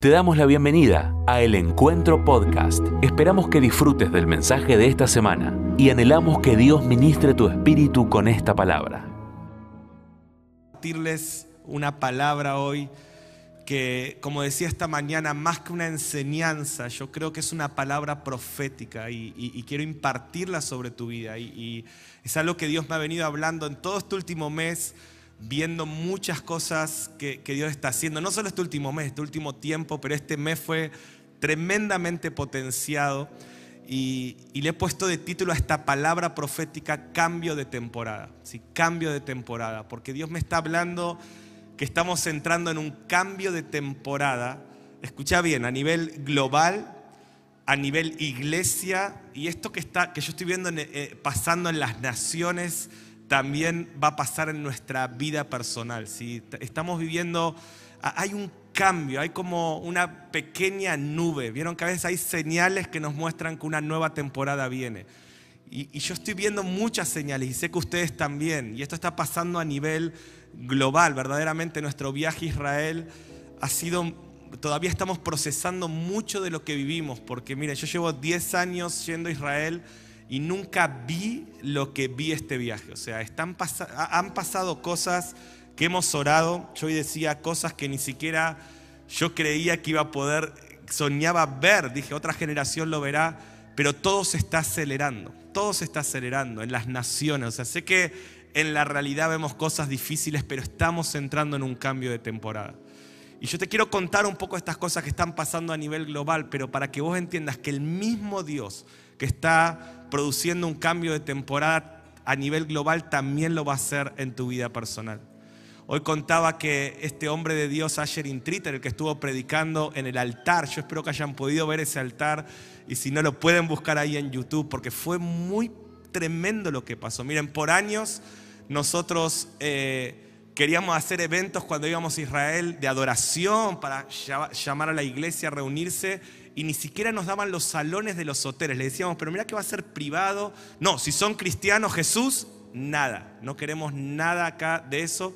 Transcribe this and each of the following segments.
Te damos la bienvenida a El Encuentro Podcast. Esperamos que disfrutes del mensaje de esta semana y anhelamos que Dios ministre tu espíritu con esta palabra. Compartirles una palabra hoy que, como decía esta mañana, más que una enseñanza, yo creo que es una palabra profética y, y- y quiero impartirla sobre tu vida. Y, y es algo que Dios me ha venido hablando en todo este último mes, viendo muchas cosas que, que Dios está haciendo. No solo este último mes, este último tiempo, pero este mes fue tremendamente potenciado. Y, y le he puesto de título a esta palabra profética cambio de temporada. Sí, cambio de temporada. Porque Dios me está hablando que estamos entrando en un cambio de temporada. Escucha bien, a nivel global, a nivel iglesia. Y esto que, está, que yo estoy viendo en- eh, pasando en las naciones también va a pasar en nuestra vida personal. T- Estamos viviendo, hay un cambio, hay como una pequeña nube. Vieron que a veces hay señales que nos muestran que una nueva temporada viene. Y, yo estoy viendo muchas señales y sé que ustedes también. Y esto está pasando a nivel global. Verdaderamente nuestro viaje a Israel ha sido, todavía estamos procesando mucho de lo que vivimos. Porque miren, yo llevo 10 años yendo a Israel y nunca vi lo que vi este viaje. O sea, están ha- han pasado cosas que hemos orado. Yo hoy decía cosas que ni siquiera yo creía que iba a poder, soñaba ver. Dije, otra generación lo verá, pero todo se está acelerando. Todo se está acelerando en las naciones. O sea, sé que en la realidad vemos cosas difíciles, pero estamos entrando en un cambio de temporada. Y yo te quiero contar un poco estas cosas que están pasando a nivel global, pero para que vos entiendas que el mismo Dios que está produciendo un cambio de temporada a nivel global también lo va a hacer en tu vida personal. Hoy contaba que este hombre de Dios, Asher Intriter, el que estuvo predicando en el altar, yo espero que hayan podido ver ese altar y si no lo pueden buscar ahí en YouTube, porque fue muy tremendo lo que pasó. Miren, por años nosotros eh, queríamos hacer eventos cuando íbamos a Israel de adoración para lla- llamar a la iglesia a reunirse y ni siquiera nos daban los salones de los hoteles. Le decíamos, pero mira que va a ser privado. No, si son cristianos, Jesús, nada. No queremos nada acá de eso.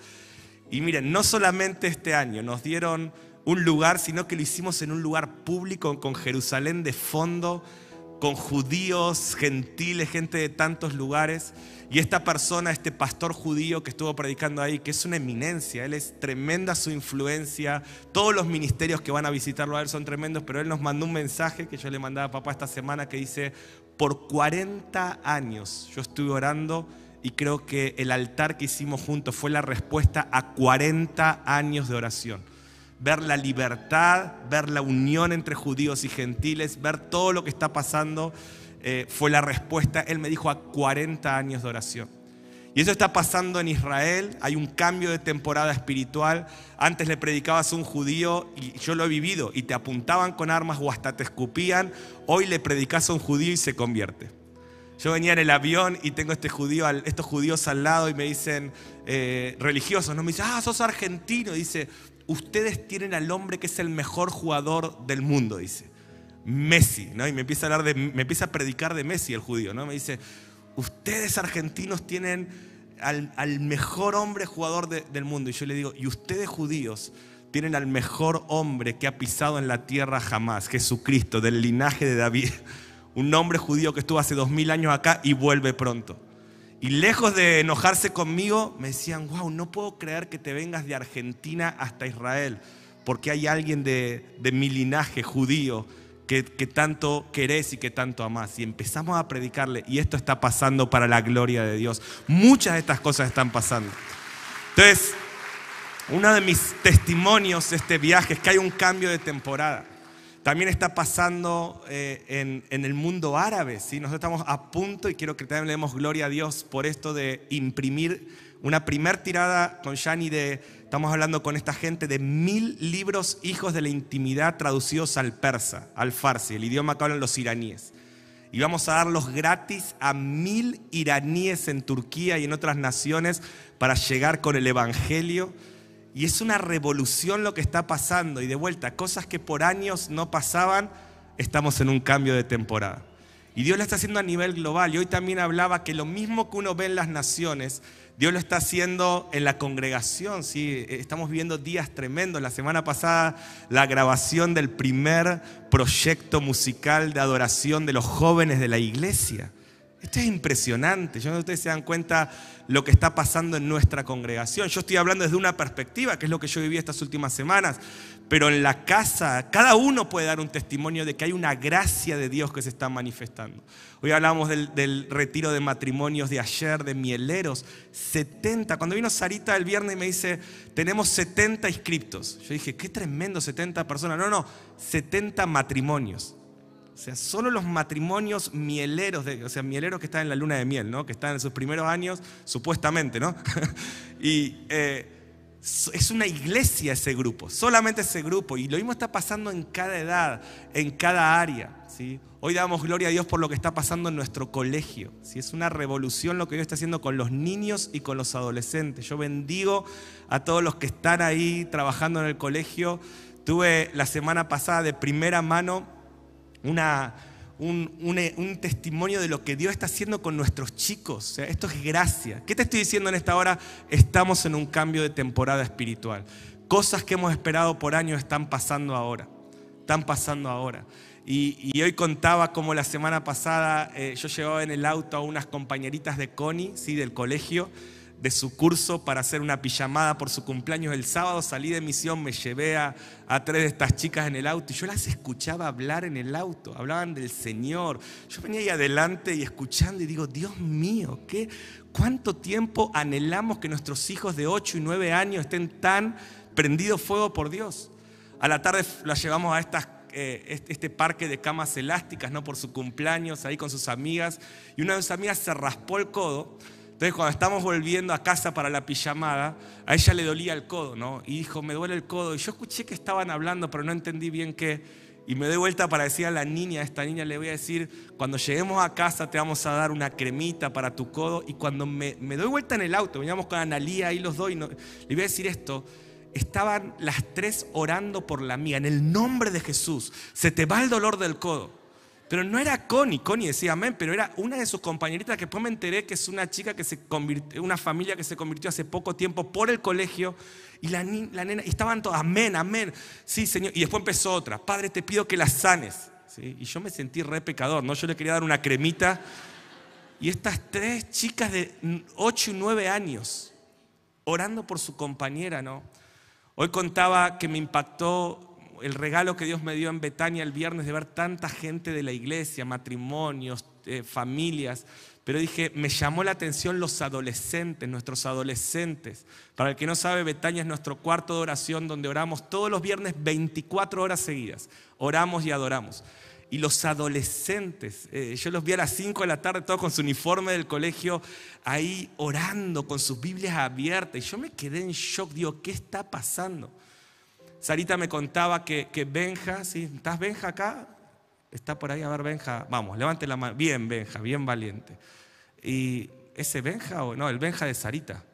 Y miren, no solamente este año nos dieron un lugar, sino que lo hicimos en un lugar público con Jerusalén de fondo, con judíos, gentiles, gente de tantos lugares. Y esta persona, este pastor judío que estuvo predicando ahí, que es una eminencia, él es tremenda su influencia, todos los ministerios que van a visitarlo a él son tremendos, pero él nos mandó un mensaje que yo le mandaba a papá esta semana que dice, por 40 años yo estuve orando y creo que el altar que hicimos juntos fue la respuesta a 40 años de oración. Ver la libertad, ver la unión entre judíos y gentiles, ver todo lo que está pasando, eh, fue la respuesta, él me dijo, a 40 años de oración. Y eso está pasando en Israel, hay un cambio de temporada espiritual. Antes le predicabas a un judío y yo lo he vivido y te apuntaban con armas o hasta te escupían. Hoy le predicas a un judío y se convierte. Yo venía en el avión y tengo este judío, estos judíos al lado y me dicen, eh, religiosos, ¿no? Me dicen, ah, sos argentino. Dice, ustedes tienen al hombre que es el mejor jugador del mundo, dice. Messi, ¿no? Y me empieza a hablar me empieza a predicar de Messi el judío, ¿no? Me dice, ustedes argentinos tienen al, mejor hombre jugador de- del mundo. Y yo le digo, y ustedes judíos tienen al mejor hombre que ha pisado en la tierra jamás, Jesucristo, del linaje de David. Un hombre judío que estuvo hace dos mil años acá y vuelve pronto. Y lejos de enojarse conmigo, me decían, wow, no puedo creer que te vengas de Argentina hasta Israel, porque hay alguien de, de mi linaje judío que, que tanto querés y que tanto amás. Y empezamos a predicarle, y esto está pasando para la gloria de Dios. Muchas de estas cosas están pasando. Entonces, uno de mis testimonios de este viaje es que hay un cambio de temporada. También está pasando eh, en, el mundo árabe. ¿sí? Nosotros estamos a punto, y quiero que también le demos gloria a Dios por esto de imprimir una primer tirada con Yani de, estamos hablando con esta gente, de mil libros hijos de la intimidad traducidos al persa, al farsi, el idioma que hablan los iraníes. Y vamos a darlos gratis a mil iraníes en Turquía y en otras naciones para llegar con el Evangelio. Y es una revolución lo que está pasando. Y de vuelta, cosas que por años no pasaban, estamos en un cambio de temporada. Y Dios lo está haciendo a nivel global. Y hoy también hablaba que lo mismo que uno ve en las naciones, Dios lo está haciendo en la congregación. ¿sí? Estamos viviendo días tremendos. La semana pasada la grabación del primer proyecto musical de adoración de los jóvenes de la iglesia. Esto es impresionante. Yo no sé si ustedes se dan cuenta lo que está pasando en nuestra congregación. Yo estoy hablando desde una perspectiva, que es lo que yo viví estas últimas semanas. Pero en la casa, cada uno puede dar un testimonio de que hay una gracia de Dios que se está manifestando. Hoy hablamos del, retiro de matrimonios de ayer, de mieleros. 70. Cuando vino Sarita el viernes y me dice, tenemos 70 inscriptos. Yo dije, qué tremendo, 70 personas. No, no, 70 matrimonios. O sea, solo los matrimonios mieleros, o sea, mieleros que están en la luna de miel, ¿no? Que están en sus primeros años, supuestamente, ¿no? y eh, es una iglesia ese grupo, solamente ese grupo. Y lo mismo está pasando en cada edad, en cada área, ¿sí? Hoy damos gloria a Dios por lo que está pasando en nuestro colegio. ¿sí? Es una revolución lo que Dios está haciendo con los niños y con los adolescentes. Yo bendigo a todos los que están ahí trabajando en el colegio. Tuve la semana pasada de primera mano una, un, testimonio de lo que Dios está haciendo con nuestros chicos. esto es gracia. ¿Qué te estoy diciendo en esta hora? Estamos en un cambio de temporada espiritual. Cosas que hemos esperado por años están pasando ahora. Están pasando ahora. Y, hoy contaba como la semana pasada eh, yo llevaba en el auto a unas compañeritas de Connie, ¿sí? del colegio, de su curso para hacer una pijamada por su cumpleaños el sábado. Salí de misión, me llevé a, tres de estas chicas en el auto y yo las escuchaba hablar en el auto. Hablaban del Señor. Yo venía ahí adelante y escuchando y digo, Dios mío, ¿qué, ¿cuánto tiempo anhelamos que nuestros hijos de 8 y 9 años estén tan prendidos fuego por Dios? A la tarde las llevamos a eh, este parque de camas elásticas, ¿no? Por su cumpleaños, ahí con sus amigas. Y una de sus amigas se raspó el codo entonces cuando estamos volviendo a casa para la pijamada, a ella le dolía el codo, ¿no? Y dijo, me duele el codo. Y yo escuché que estaban hablando, pero no entendí bien qué. Y me doy vuelta para decir a la niña, a esta niña le voy a decir, cuando lleguemos a casa te vamos a dar una cremita para tu codo. Y cuando me, doy vuelta en el auto, veníamos con Analía ahí los dos, y le voy a decir esto, estaban las tres orando por la mía, en el nombre de Jesús. Se te va el dolor del codo. Pero no era Connie, Connie decía amén, pero era una de sus compañeritas que después me enteré que es una chica que se convirtió, una familia que se convirtió hace poco tiempo por el colegio y la, nena, y estaban todos, amén, amén, sí Señor, y después empezó otra, Padre te pido que la sanes, y yo me sentí re pecador, ¿no? Yo le quería dar una cremita y estas tres chicas de 8 y 9 años orando por su compañera, ¿no? Hoy contaba que me impactó el regalo que Dios me dio en Betania el viernes de ver tanta gente de la iglesia, matrimonios, eh, familias. Pero dije, me llamó la atención los adolescentes, nuestros adolescentes. Para el que no sabe, Betania es nuestro cuarto de oración donde oramos todos los viernes 24 horas seguidas. Oramos y adoramos. Y los adolescentes, eh, yo los vi a las 5 de la tarde, todos con su uniforme del colegio, ahí orando, con sus Biblias abiertas. Y yo me quedé en shock, digo, ¿qué está pasando? Sarita me contaba que, Benja, ¿sí? ¿estás Benja acá? Está por ahí, a ver, Benja. Vamos, levante la mano. Bien, Benja, bien valiente. ¿Y ese Benja o no? El Benja de Sarita.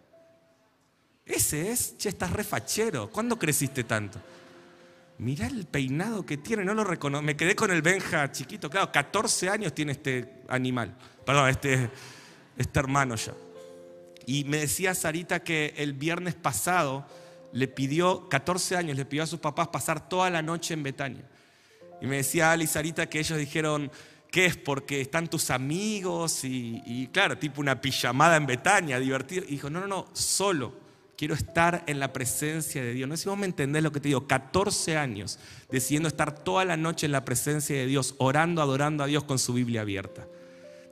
Ese es, che, estás refachero. ¿Cuándo creciste tanto? Mirá el peinado que tiene, no lo reconozco. Me quedé con el Benja chiquito, claro, 14 años tiene este animal, perdón, este, este hermano ya. Y me decía Sarita que el viernes pasado le pidió, 14 años, le pidió a sus papás pasar toda la noche en Betania. Y me decía Ali Sarita que ellos dijeron, ¿qué es? Porque están tus amigos y, claro, tipo una pijamada en Betania, divertido. Y dijo, no, no, no, solo. Quiero estar en la presencia de Dios. No sé si vos me entendés lo que te digo. 14 años decidiendo estar toda la noche en la presencia de Dios, orando, adorando a Dios con su Biblia abierta.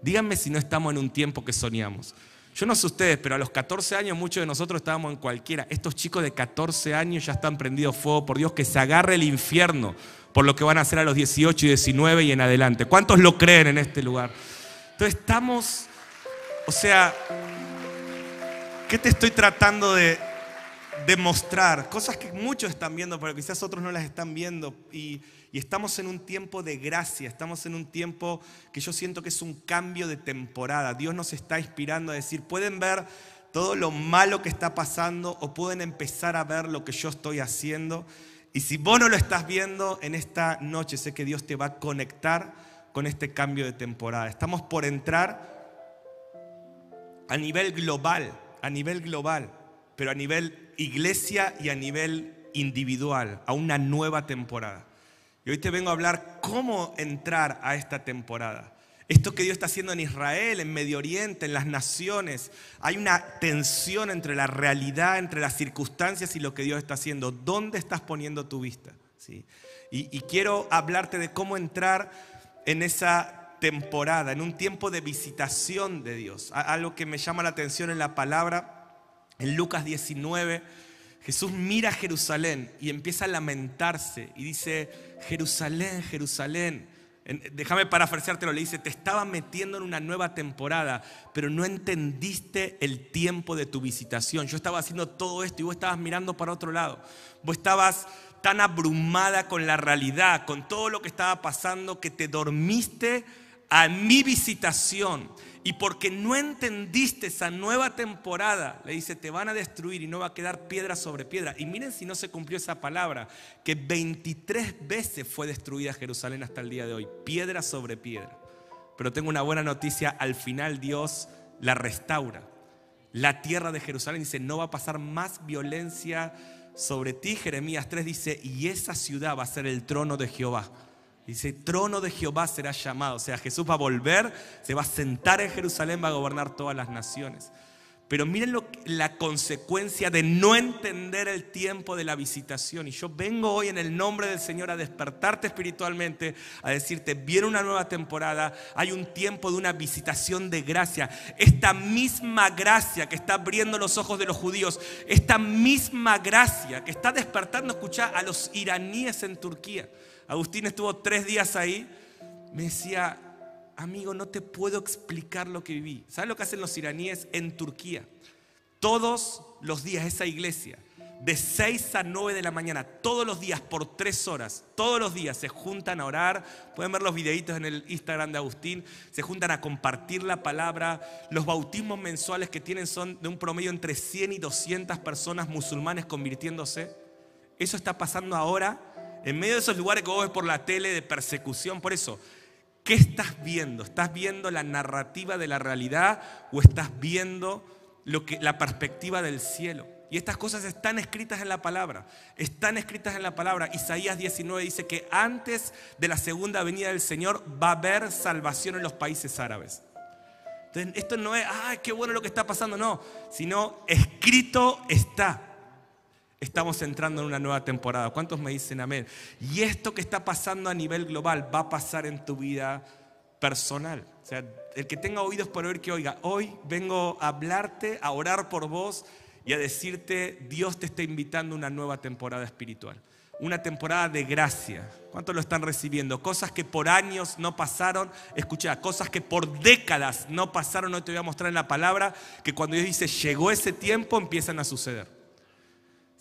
Díganme si no estamos en un tiempo que soñamos. Yo no sé ustedes, pero a los 14 años muchos de nosotros estábamos en cualquiera. Estos chicos de 14 años ya están prendidos fuego por Dios, que se agarre el infierno por lo que van a hacer a los 18 y 19 y en adelante. ¿Cuántos lo creen en este lugar? Entonces estamos, o sea, ¿qué te estoy tratando de demostrar? Cosas que muchos están viendo, pero quizás otros no las están viendo. Y y estamos en un tiempo de gracia, estamos en un tiempo que yo siento que es un cambio de temporada. Dios nos está inspirando a decir, pueden ver todo lo malo que está pasando o pueden empezar a ver lo que yo estoy haciendo. Y si vos no lo estás viendo en esta noche, sé que Dios te va a conectar con este cambio de temporada. Estamos por entrar a nivel global, a nivel global, pero a nivel iglesia y a nivel individual, a una nueva temporada. Y hoy te vengo a hablar cómo entrar a esta temporada. Esto que Dios está haciendo en Israel, en Medio Oriente, en las naciones, hay una tensión entre la realidad, entre las circunstancias y lo que Dios está haciendo. ¿Dónde estás poniendo tu vista? ¿Sí? Y, y quiero hablarte de cómo entrar en esa temporada, en un tiempo de visitación de Dios. Algo que me llama la atención en la palabra, en Lucas 19, Jesús mira a Jerusalén y empieza a lamentarse y dice, Jerusalén, Jerusalén Déjame parafraseártelo, le dice, te estaba metiendo en una nueva temporada, pero no entendiste el tiempo de tu visitación. Yo estaba haciendo todo esto y vos estabas mirando para otro lado. Vos estabas tan abrumada con la realidad, con todo lo que estaba pasando, que te dormiste a mi visitación. Y porque no entendiste esa nueva temporada, le dice, te van a destruir y no va a quedar piedra sobre piedra. Y miren si no se cumplió esa palabra, que 23 veces fue destruida Jerusalén hasta el día de hoy, piedra sobre piedra. Pero tengo una buena noticia, al final Dios la restaura. La tierra de Jerusalén dice, no va a pasar más violencia sobre ti. Jeremías 3 dice, y esa ciudad va a ser el trono de Jehová Dice, trono de Jehová será llamado. O sea, Jesús va a volver, se va a sentar en Jerusalén, va a gobernar todas las naciones. Pero miren lo, la consecuencia de no entender el tiempo de la visitación. Y yo vengo hoy en el nombre del Señor a despertarte espiritualmente, a decirte, viene una nueva temporada, hay un tiempo de una visitación de gracia. Esta misma gracia que está abriendo los ojos de los judíos, esta misma gracia que está despertando, escucha, a los iraníes en Turquía. Agustín estuvo tres días ahí, me decía, amigo, no te puedo explicar lo que viví. ¿Sabes lo que hacen los iraníes en Turquía? Todos los días esa iglesia, de 6 a 9 de la mañana, todos los días por tres horas, todos los días se juntan a orar, pueden ver los videitos en el Instagram de Agustín, se juntan a compartir la palabra, los bautismos mensuales que tienen son de un promedio entre 100 y 200 personas musulmanes convirtiéndose. Eso está pasando ahora en medio de esos lugares que vos ves por la tele de persecución, por eso, ¿qué estás viendo? ¿Estás viendo la narrativa de la realidad o estás viendo lo que, la perspectiva del cielo? Y estas cosas están escritas en la palabra. Están escritas en la palabra. Isaías 19 dice que antes de la segunda venida del Señor va a haber salvación en los países árabes. Entonces, esto no es, ay, qué bueno lo que está pasando, no, sino escrito está estamos entrando en una nueva temporada. ¿Cuántos me dicen amén? Y esto que está pasando a nivel global va a pasar en tu vida personal. O sea, el que tenga oídos por oír que oiga, hoy vengo a hablarte, a orar por vos y a decirte, Dios te está invitando a una nueva temporada espiritual. Una temporada de gracia. ¿Cuántos lo están recibiendo? Cosas que por años no pasaron. Escucha, cosas que por décadas no pasaron. Hoy te voy a mostrar en la palabra que cuando Dios dice llegó ese tiempo empiezan a suceder.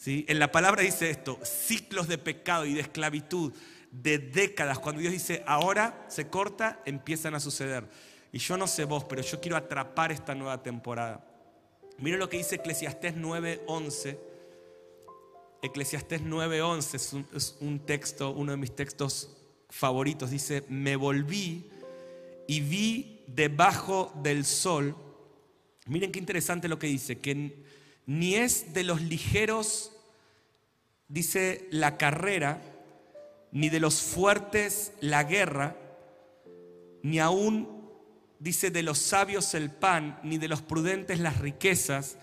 En la palabra dice esto, ciclos de pecado y de esclavitud de décadas. Cuando Dios dice ahora se corta, empiezan a suceder. Y yo no sé vos, pero yo quiero atrapar esta nueva temporada. Miren lo que dice Eclesiastés 9:11. Eclesiastés 9:11 es es un texto, uno de mis textos favoritos. Dice, me volví y vi debajo del sol. Miren qué interesante lo que dice, que ni es de los ligeros dice la carrera, ni de los fuertes la guerra, ni aún dice de los sabios el pan, ni de los prudentes las riquezas,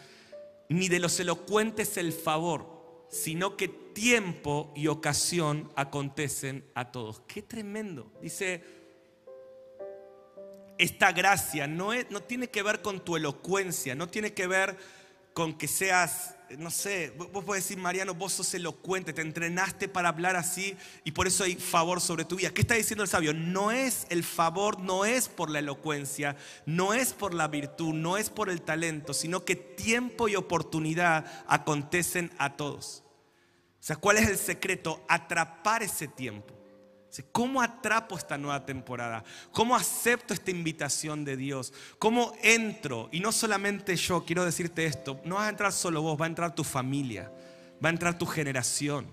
ni de los elocuentes el favor, sino que tiempo y ocasión acontecen a todos. Qué tremendo. Dice, esta gracia no, no tiene que ver con tu elocuencia, no tiene que ver con que seas, no sé, vos podés decir, Mariano, vos sos elocuente, te entrenaste para hablar así y por eso hay favor sobre tu vida. ¿Qué está diciendo el sabio? No es el favor, no es por la elocuencia, no es por la virtud, no es por el talento, sino que tiempo y oportunidad acontecen a todos. O sea, ¿cuál es el secreto? Atrapar ese tiempo. ¿Cómo atrapo esta nueva temporada? ¿Cómo acepto esta invitación de Dios? ¿Cómo entro? Y no solamente yo, quiero decirte esto, no vas a entrar solo vos, va a entrar tu familia, va a entrar tu generación,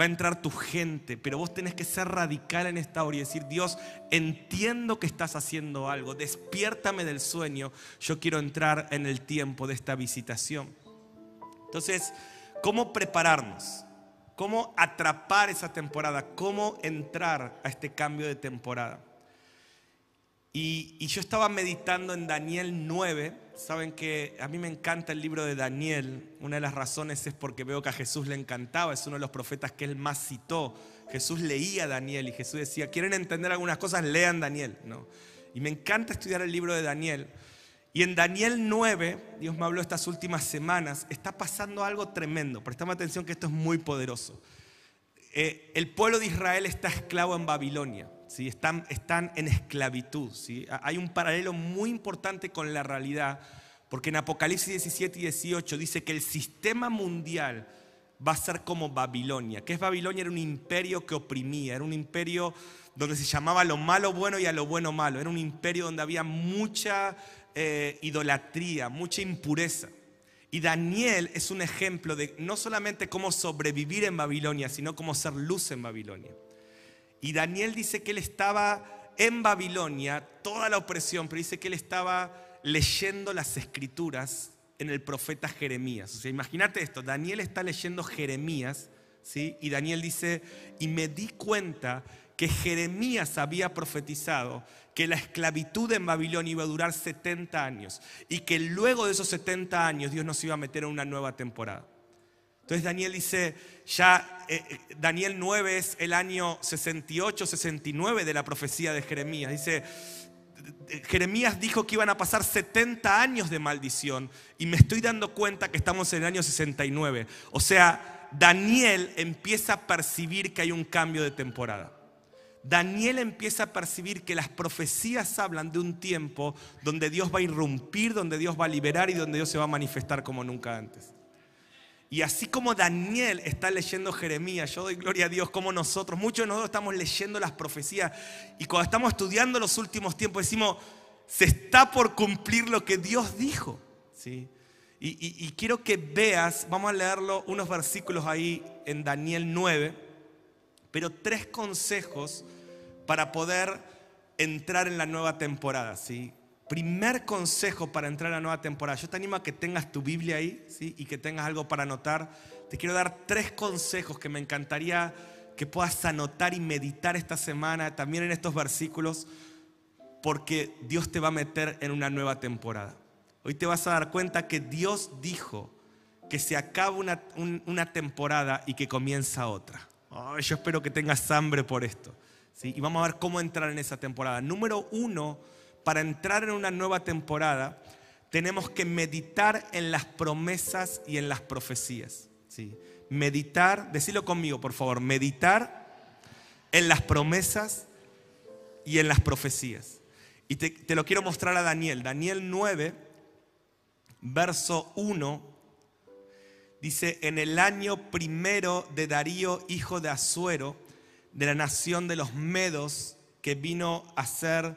va a entrar tu gente, pero vos tenés que ser radical en esta hora y decir, Dios, entiendo que estás haciendo algo, despiértame del sueño, yo quiero entrar en el tiempo de esta visitación. Entonces, ¿cómo prepararnos? ¿Cómo atrapar esa temporada? ¿Cómo entrar a este cambio de temporada? Y, yo estaba meditando en Daniel 9. Saben que a mí me encanta el libro de Daniel. Una de las razones es porque veo que a Jesús le encantaba. Es uno de los profetas que él más citó. Jesús leía a Daniel y Jesús decía, ¿quieren entender algunas cosas? Lean Daniel. ¿no? Y me encanta estudiar el libro de Daniel. Y en Daniel 9, Dios me habló estas últimas semanas, está pasando algo tremendo. Prestame atención que esto es muy poderoso. Eh, el pueblo de Israel está esclavo en Babilonia. ¿sí? Están, están en esclavitud. ¿sí? Hay un paralelo muy importante con la realidad, porque en Apocalipsis 17 y 18 dice que el sistema mundial va a ser como Babilonia. ¿Qué es Babilonia? Era un imperio que oprimía, era un imperio donde se llamaba lo malo bueno y a lo bueno malo. Era un imperio donde había mucha eh, idolatría, mucha impureza. Y Daniel es un ejemplo de no solamente cómo sobrevivir en Babilonia, sino cómo ser luz en Babilonia. Y Daniel dice que él estaba en Babilonia, toda la opresión, pero dice que él estaba leyendo las escrituras en el profeta Jeremías. O sea, imagínate esto, Daniel está leyendo Jeremías, ¿sí? Y Daniel dice, y me di cuenta que Jeremías había profetizado que la esclavitud en Babilonia iba a durar 70 años y que luego de esos 70 años Dios nos iba a meter en una nueva temporada. Entonces Daniel dice, ya eh, eh, Daniel 9 es el año 68, 69 de la profecía de Jeremías. Dice, Jeremías dijo que iban a pasar 70 años de maldición y me estoy dando cuenta que estamos en el año 69. O sea, Daniel empieza a percibir que hay un cambio de temporada. Daniel empieza a percibir que las profecías hablan de un tiempo donde Dios va a irrumpir, donde Dios va a liberar y donde Dios se va a manifestar como nunca antes. Y así como Daniel está leyendo Jeremías, yo doy gloria a Dios como nosotros, muchos de nosotros estamos leyendo las profecías y cuando estamos estudiando los últimos tiempos decimos, se está por cumplir lo que Dios dijo. ¿sí? Y, y quiero que veas, vamos a leerlo unos versículos ahí en Daniel 9, pero tres consejos para poder entrar en la nueva temporada. ¿sí? Primer consejo para entrar a la nueva temporada. Yo te animo a que tengas tu Biblia ahí ¿sí? y que tengas algo para anotar. Te quiero dar tres consejos que me encantaría que puedas anotar y meditar esta semana, también en estos versículos, porque Dios te va a meter en una nueva temporada. Hoy te vas a dar cuenta que Dios dijo que se acaba una, una temporada y que comienza otra. Yo espero que tengas hambre por esto. Y vamos a ver cómo entrar en esa temporada. Número uno, para entrar en una nueva temporada, tenemos que meditar en las promesas y en las profecías. ¿sí? Meditar, decilo conmigo por favor, meditar en las promesas y en las profecías. Y te, te lo quiero mostrar a Daniel. Daniel 9, verso 1, dice, en el año primero de Darío, hijo de Asuero, de la nación de los Medos, que vino a ser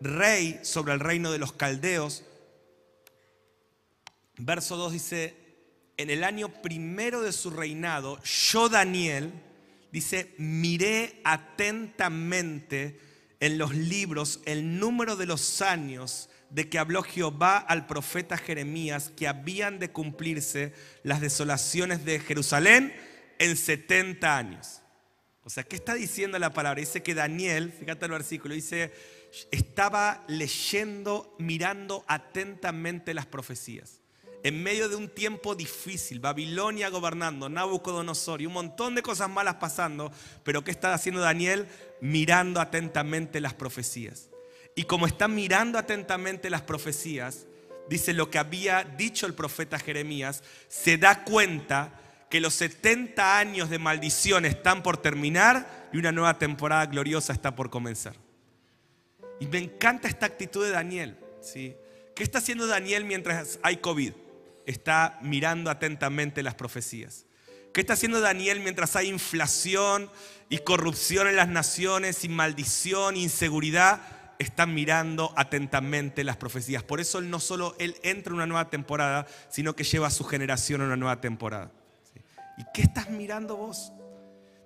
rey sobre el reino de los caldeos. Verso 2 dice, en el año primero de su reinado, yo Daniel, dice, miré atentamente en los libros el número de los años de que habló Jehová al profeta Jeremías que habían de cumplirse las desolaciones de Jerusalén en 70 años. O sea, ¿qué está diciendo la palabra? Dice que Daniel, fíjate el versículo, dice, estaba leyendo, mirando atentamente las profecías. En medio de un tiempo difícil, Babilonia gobernando, Nabucodonosor y un montón de cosas malas pasando, pero ¿qué está haciendo Daniel? Mirando atentamente las profecías. Y como está mirando atentamente las profecías, dice lo que había dicho el profeta Jeremías, se da cuenta que los 70 años de maldición están por terminar y una nueva temporada gloriosa está por comenzar. Y me encanta esta actitud de Daniel. ¿sí? ¿Qué está haciendo Daniel mientras hay COVID? Está mirando atentamente las profecías. ¿Qué está haciendo Daniel mientras hay inflación y corrupción en las naciones y maldición, inseguridad? Está mirando atentamente las profecías. Por eso él no solo él entra en una nueva temporada, sino que lleva a su generación a una nueva temporada. ¿Y qué estás mirando vos?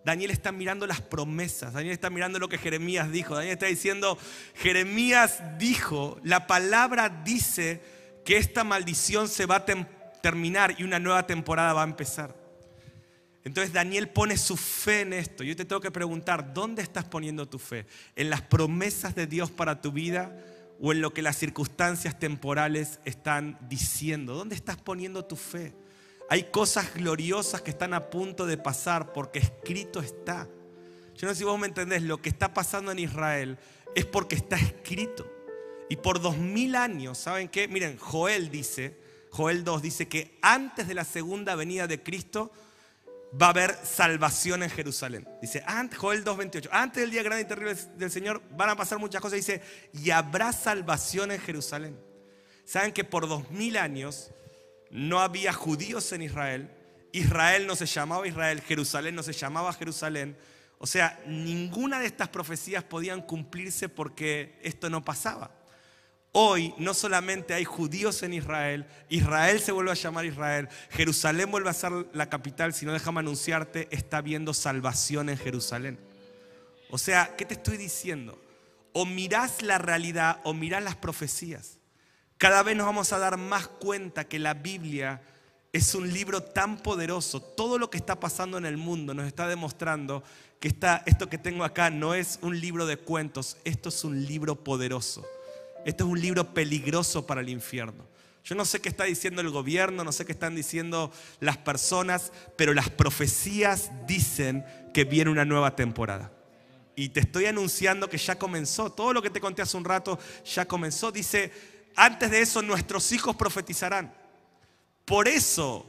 Daniel está mirando las promesas, Daniel está mirando lo que Jeremías dijo, Daniel está diciendo, Jeremías dijo, la palabra dice que esta maldición se va a terminar y una nueva temporada va a empezar. Entonces Daniel pone su fe en esto. Yo te tengo que preguntar, ¿dónde estás poniendo tu fe? ¿En las promesas de Dios para tu vida o en lo que las circunstancias temporales están diciendo? ¿Dónde estás poniendo tu fe? Hay cosas gloriosas que están a punto de pasar porque escrito está. Yo no sé si vos me entendés, lo que está pasando en Israel es porque está escrito. Y por dos mil años, ¿saben qué? Miren, Joel dice, Joel 2 dice que antes de la segunda venida de Cristo, va a haber salvación en Jerusalén. Dice, Joel 2.28, antes del día grande y terrible del Señor van a pasar muchas cosas. Dice, y habrá salvación en Jerusalén. Saben que por dos mil años no había judíos en Israel. Israel no se llamaba Israel, Jerusalén no se llamaba Jerusalén. O sea, ninguna de estas profecías podían cumplirse porque esto no pasaba. Hoy no solamente hay judíos en Israel, Israel se vuelve a llamar Israel, Jerusalén vuelve a ser la capital, sino déjame anunciarte, está habiendo salvación en Jerusalén. O sea, ¿qué te estoy diciendo? O mirás la realidad o mirás las profecías. Cada vez nos vamos a dar más cuenta que la Biblia es un libro tan poderoso. Todo lo que está pasando en el mundo nos está demostrando que esto que tengo acá no es un libro de cuentos, esto es un libro poderoso. Esto es un libro peligroso para el infierno. Yo no sé qué está diciendo el gobierno, no sé qué están diciendo las personas, pero las profecías dicen que viene una nueva temporada. Y te estoy anunciando que ya comenzó. Todo lo que te conté hace un rato ya comenzó. Dice, antes de eso nuestros hijos profetizarán. Por eso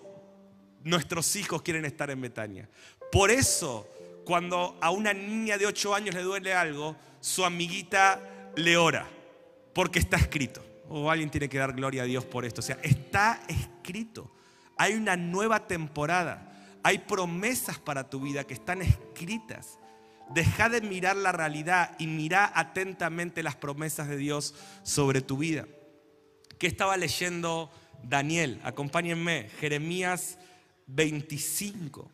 nuestros hijos quieren estar en Betania. Por eso cuando a una niña de 8 años le duele algo, su amiguita le ora porque está escrito. O alguien tiene que dar gloria a Dios por esto. O sea, está escrito. Hay una nueva temporada. Hay promesas para tu vida que están escritas. Deja de mirar la realidad y mira atentamente las promesas de Dios sobre tu vida. ¿Qué estaba leyendo Daniel? Acompáñenme. Jeremías 25.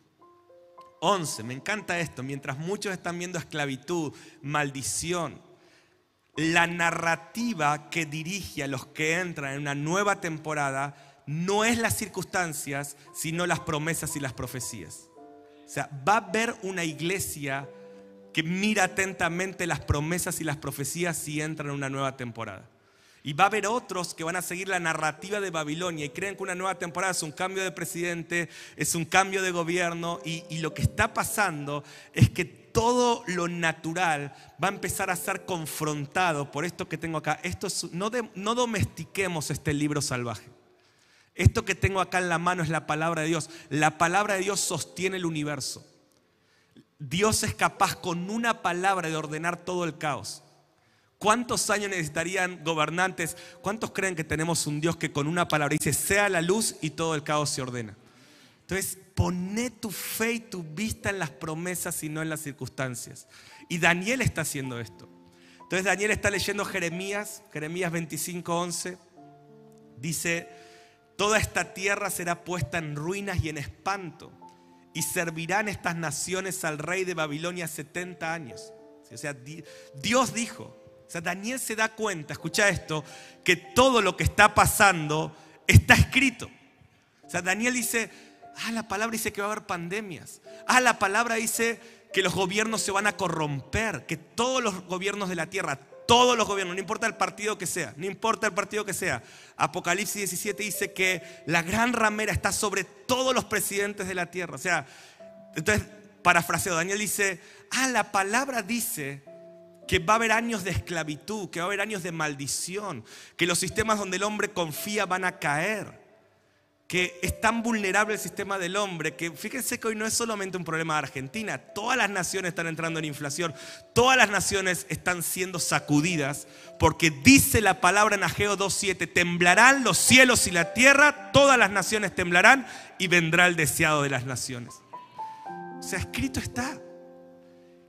11. Me encanta esto. Mientras muchos están viendo esclavitud, maldición, la narrativa que dirige a los que entran en una nueva temporada no es las circunstancias, sino las promesas y las profecías. O sea, va a haber una iglesia que mira atentamente las promesas y las profecías si entran en una nueva temporada. Y va a haber otros que van a seguir la narrativa de Babilonia y creen que una nueva temporada es un cambio de presidente, es un cambio de gobierno y, y lo que está pasando es que todo lo natural va a empezar a ser confrontado por esto que tengo acá. Esto no, no domestiquemos este libro salvaje. Esto que tengo acá en la mano es la palabra de Dios. La palabra de Dios sostiene el universo. Dios es capaz con una palabra de ordenar todo el caos. ¿Cuántos años necesitarían gobernantes? ¿Cuántos creen que tenemos un Dios que con una palabra dice, sea la luz y todo el caos se ordena? Entonces, poné tu fe y tu vista en las promesas y no en las circunstancias. Y Daniel está haciendo esto. Entonces Daniel está leyendo Jeremías, Jeremías 25, 11. Dice, toda esta tierra será puesta en ruinas y en espanto. Y servirán estas naciones al rey de Babilonia 70 años. O sea, Dios dijo. O sea, Daniel se da cuenta, escucha esto, que todo lo que está pasando está escrito. O sea, Daniel dice, Ah, la palabra dice que va a haber pandemias. Ah, la palabra dice que los gobiernos se van a corromper, que todos los gobiernos de la tierra, todos los gobiernos, no importa el partido que sea, no importa el partido que sea. Apocalipsis 17 dice que la gran ramera está sobre todos los presidentes de la tierra. O sea, entonces, parafraseo, Daniel dice, ah, la palabra dice que va a haber años de esclavitud, que va a haber años de maldición, que los sistemas donde el hombre confía van a caer que es tan vulnerable el sistema del hombre que fíjense que hoy no es solamente un problema de Argentina, todas las naciones están entrando en inflación, todas las naciones están siendo sacudidas porque dice la palabra en Ageo 2.7, temblarán los cielos y la tierra, todas las naciones temblarán y vendrá el deseado de las naciones. O sea, escrito está.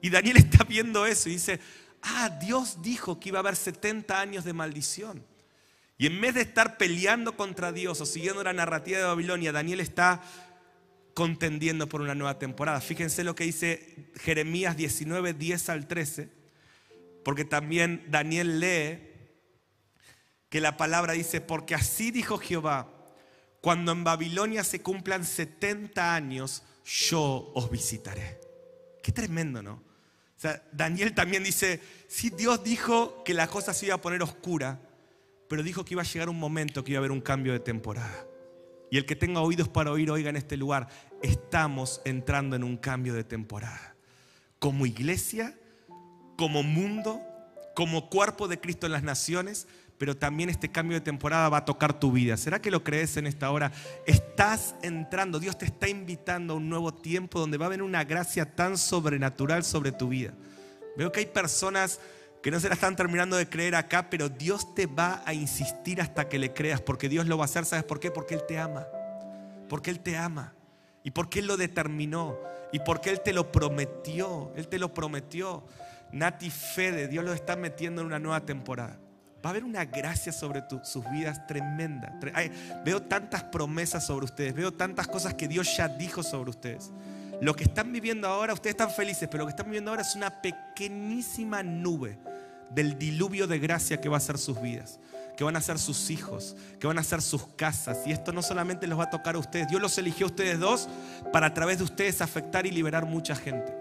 Y Daniel está viendo eso y dice, ah, Dios dijo que iba a haber 70 años de maldición. Y en vez de estar peleando contra Dios o siguiendo la narrativa de Babilonia, Daniel está contendiendo por una nueva temporada. Fíjense lo que dice Jeremías 19, 10 al 13, porque también Daniel lee que la palabra dice, porque así dijo Jehová, cuando en Babilonia se cumplan 70 años, yo os visitaré. Qué tremendo, ¿no? O sea, Daniel también dice, sí, Dios dijo que la cosa se iba a poner oscura, pero dijo que iba a llegar un momento que iba a haber un cambio de temporada. Y el que tenga oídos para oír, oiga en este lugar, estamos entrando en un cambio de temporada. Como iglesia, como mundo, como cuerpo de Cristo en las naciones, pero también este cambio de temporada va a tocar tu vida. ¿Será que lo crees en esta hora? Estás entrando, Dios te está invitando a un nuevo tiempo donde va a haber una gracia tan sobrenatural sobre tu vida. Veo que hay personas que no se la están terminando de creer acá, pero Dios te va a insistir hasta que le creas, porque Dios lo va a hacer, ¿sabes por qué? Porque Él te ama, porque Él te ama y porque Él lo determinó y porque Él te lo prometió, Él te lo prometió. Nati Fede, Dios lo está metiendo en una nueva temporada. Va a haber una gracia sobre sus vidas tremenda. veo tantas promesas sobre ustedes, veo tantas cosas que Dios ya dijo sobre ustedes. Lo que están viviendo ahora, ustedes están felices, pero lo que están viviendo ahora es una pequeñísima nube del diluvio de gracia que va a ser sus vidas, que van a ser sus hijos, que van a ser sus casas. Y esto no solamente los va a tocar a ustedes, Dios los eligió a ustedes dos para a través de ustedes afectar y liberar mucha gente.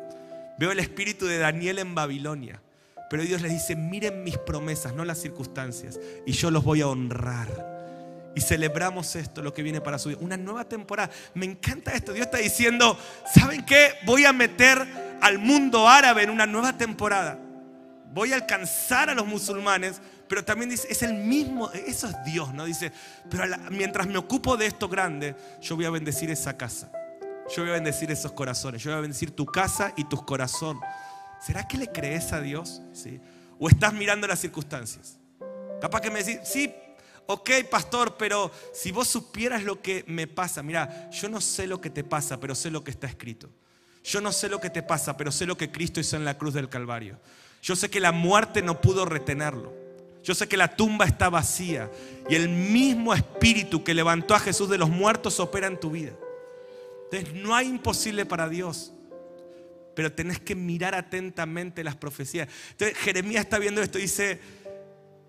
Veo el espíritu de Daniel en Babilonia, pero Dios les dice, miren mis promesas, no las circunstancias, y yo los voy a honrar. Y celebramos esto, lo que viene para su vida. Una nueva temporada. Me encanta esto. Dios está diciendo, ¿saben qué? Voy a meter al mundo árabe en una nueva temporada voy a alcanzar a los musulmanes, pero también dice, es el mismo, eso es Dios, ¿no? Dice, pero mientras me ocupo de esto grande, yo voy a bendecir esa casa, yo voy a bendecir esos corazones, yo voy a bendecir tu casa y tus corazones. ¿Será que le crees a Dios? ¿Sí? ¿O estás mirando las circunstancias? Capaz que me decís, sí, ok, pastor, pero si vos supieras lo que me pasa, mira, yo no sé lo que te pasa, pero sé lo que está escrito. Yo no sé lo que te pasa, pero sé lo que Cristo hizo en la cruz del Calvario. Yo sé que la muerte no pudo retenerlo. Yo sé que la tumba está vacía. Y el mismo espíritu que levantó a Jesús de los muertos opera en tu vida. Entonces no hay imposible para Dios. Pero tenés que mirar atentamente las profecías. Entonces Jeremías está viendo esto y dice,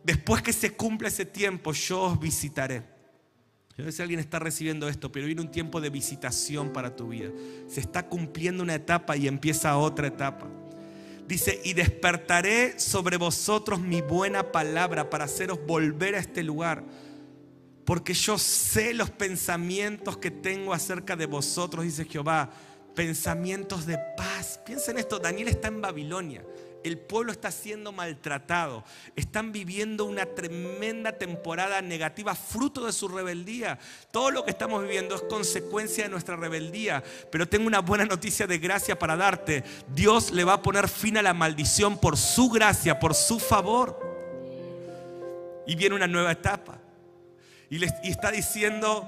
después que se cumpla ese tiempo, yo os visitaré. Yo no sé si alguien está recibiendo esto, pero viene un tiempo de visitación para tu vida. Se está cumpliendo una etapa y empieza otra etapa. Dice, y despertaré sobre vosotros mi buena palabra para haceros volver a este lugar. Porque yo sé los pensamientos que tengo acerca de vosotros, dice Jehová. Pensamientos de paz. Piensen esto, Daniel está en Babilonia el pueblo está siendo maltratado, están viviendo una tremenda temporada negativa fruto de su rebeldía. Todo lo que estamos viviendo es consecuencia de nuestra rebeldía, pero tengo una buena noticia de gracia para darte. Dios le va a poner fin a la maldición por su gracia, por su favor. Y viene una nueva etapa. Y, y está diciendo,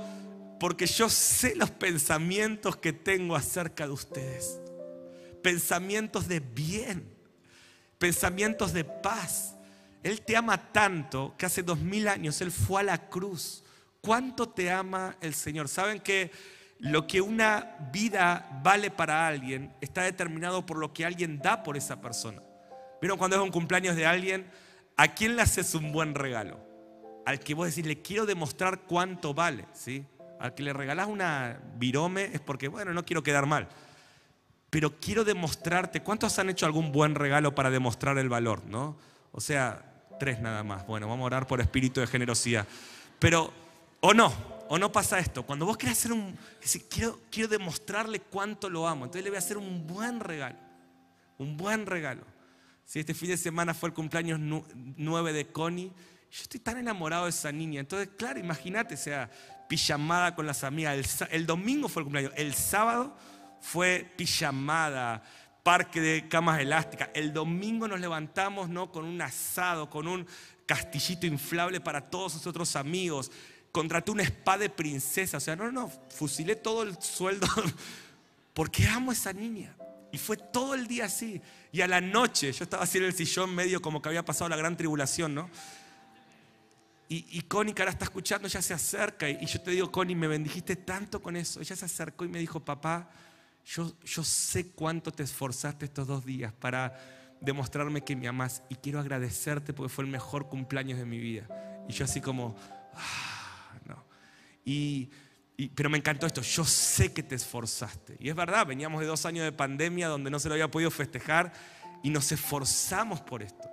porque yo sé los pensamientos que tengo acerca de ustedes. Pensamientos de bien pensamientos de paz. Él te ama tanto que hace dos mil años Él fue a la cruz. ¿Cuánto te ama el Señor? ¿Saben que lo que una vida vale para alguien está determinado por lo que alguien da por esa persona? ¿Vieron cuando es un cumpleaños de alguien? ¿A quién le haces un buen regalo? Al que vos decís, le quiero demostrar cuánto vale, ¿sí? Al que le regalás una virome es porque, bueno, no quiero quedar mal pero quiero demostrarte, ¿cuántos han hecho algún buen regalo para demostrar el valor? ¿no? O sea, tres nada más. Bueno, vamos a orar por espíritu de generosidad. Pero, o no, o no pasa esto. Cuando vos querés hacer un, quiero, quiero demostrarle cuánto lo amo, entonces le voy a hacer un buen regalo. Un buen regalo. Si este fin de semana fue el cumpleaños 9 de Connie, yo estoy tan enamorado de esa niña. Entonces, claro, imagínate, o sea, pijamada con las amigas. el domingo fue el cumpleaños. El sábado fue pijamada, parque de camas elásticas. El domingo nos levantamos ¿no? con un asado, con un castillito inflable para todos sus otros amigos. Contraté una espada de princesa. O sea, no, no, fusilé todo el sueldo porque amo a esa niña. Y fue todo el día así. Y a la noche, yo estaba así en el sillón medio como que había pasado la gran tribulación, ¿no? y, Connie, que ahora está escuchando, ya se acerca. Y, yo te digo, Connie, me bendijiste tanto con eso. Ella se acercó y me dijo, papá, yo, yo sé cuánto te esforzaste estos dos días para demostrarme que me amas y quiero agradecerte porque fue el mejor cumpleaños de mi vida. Y yo así como, ah, no. Y, pero me encantó esto, yo sé que te esforzaste. Y es verdad, veníamos de dos años de pandemia donde no se lo había podido festejar y nos esforzamos por esto.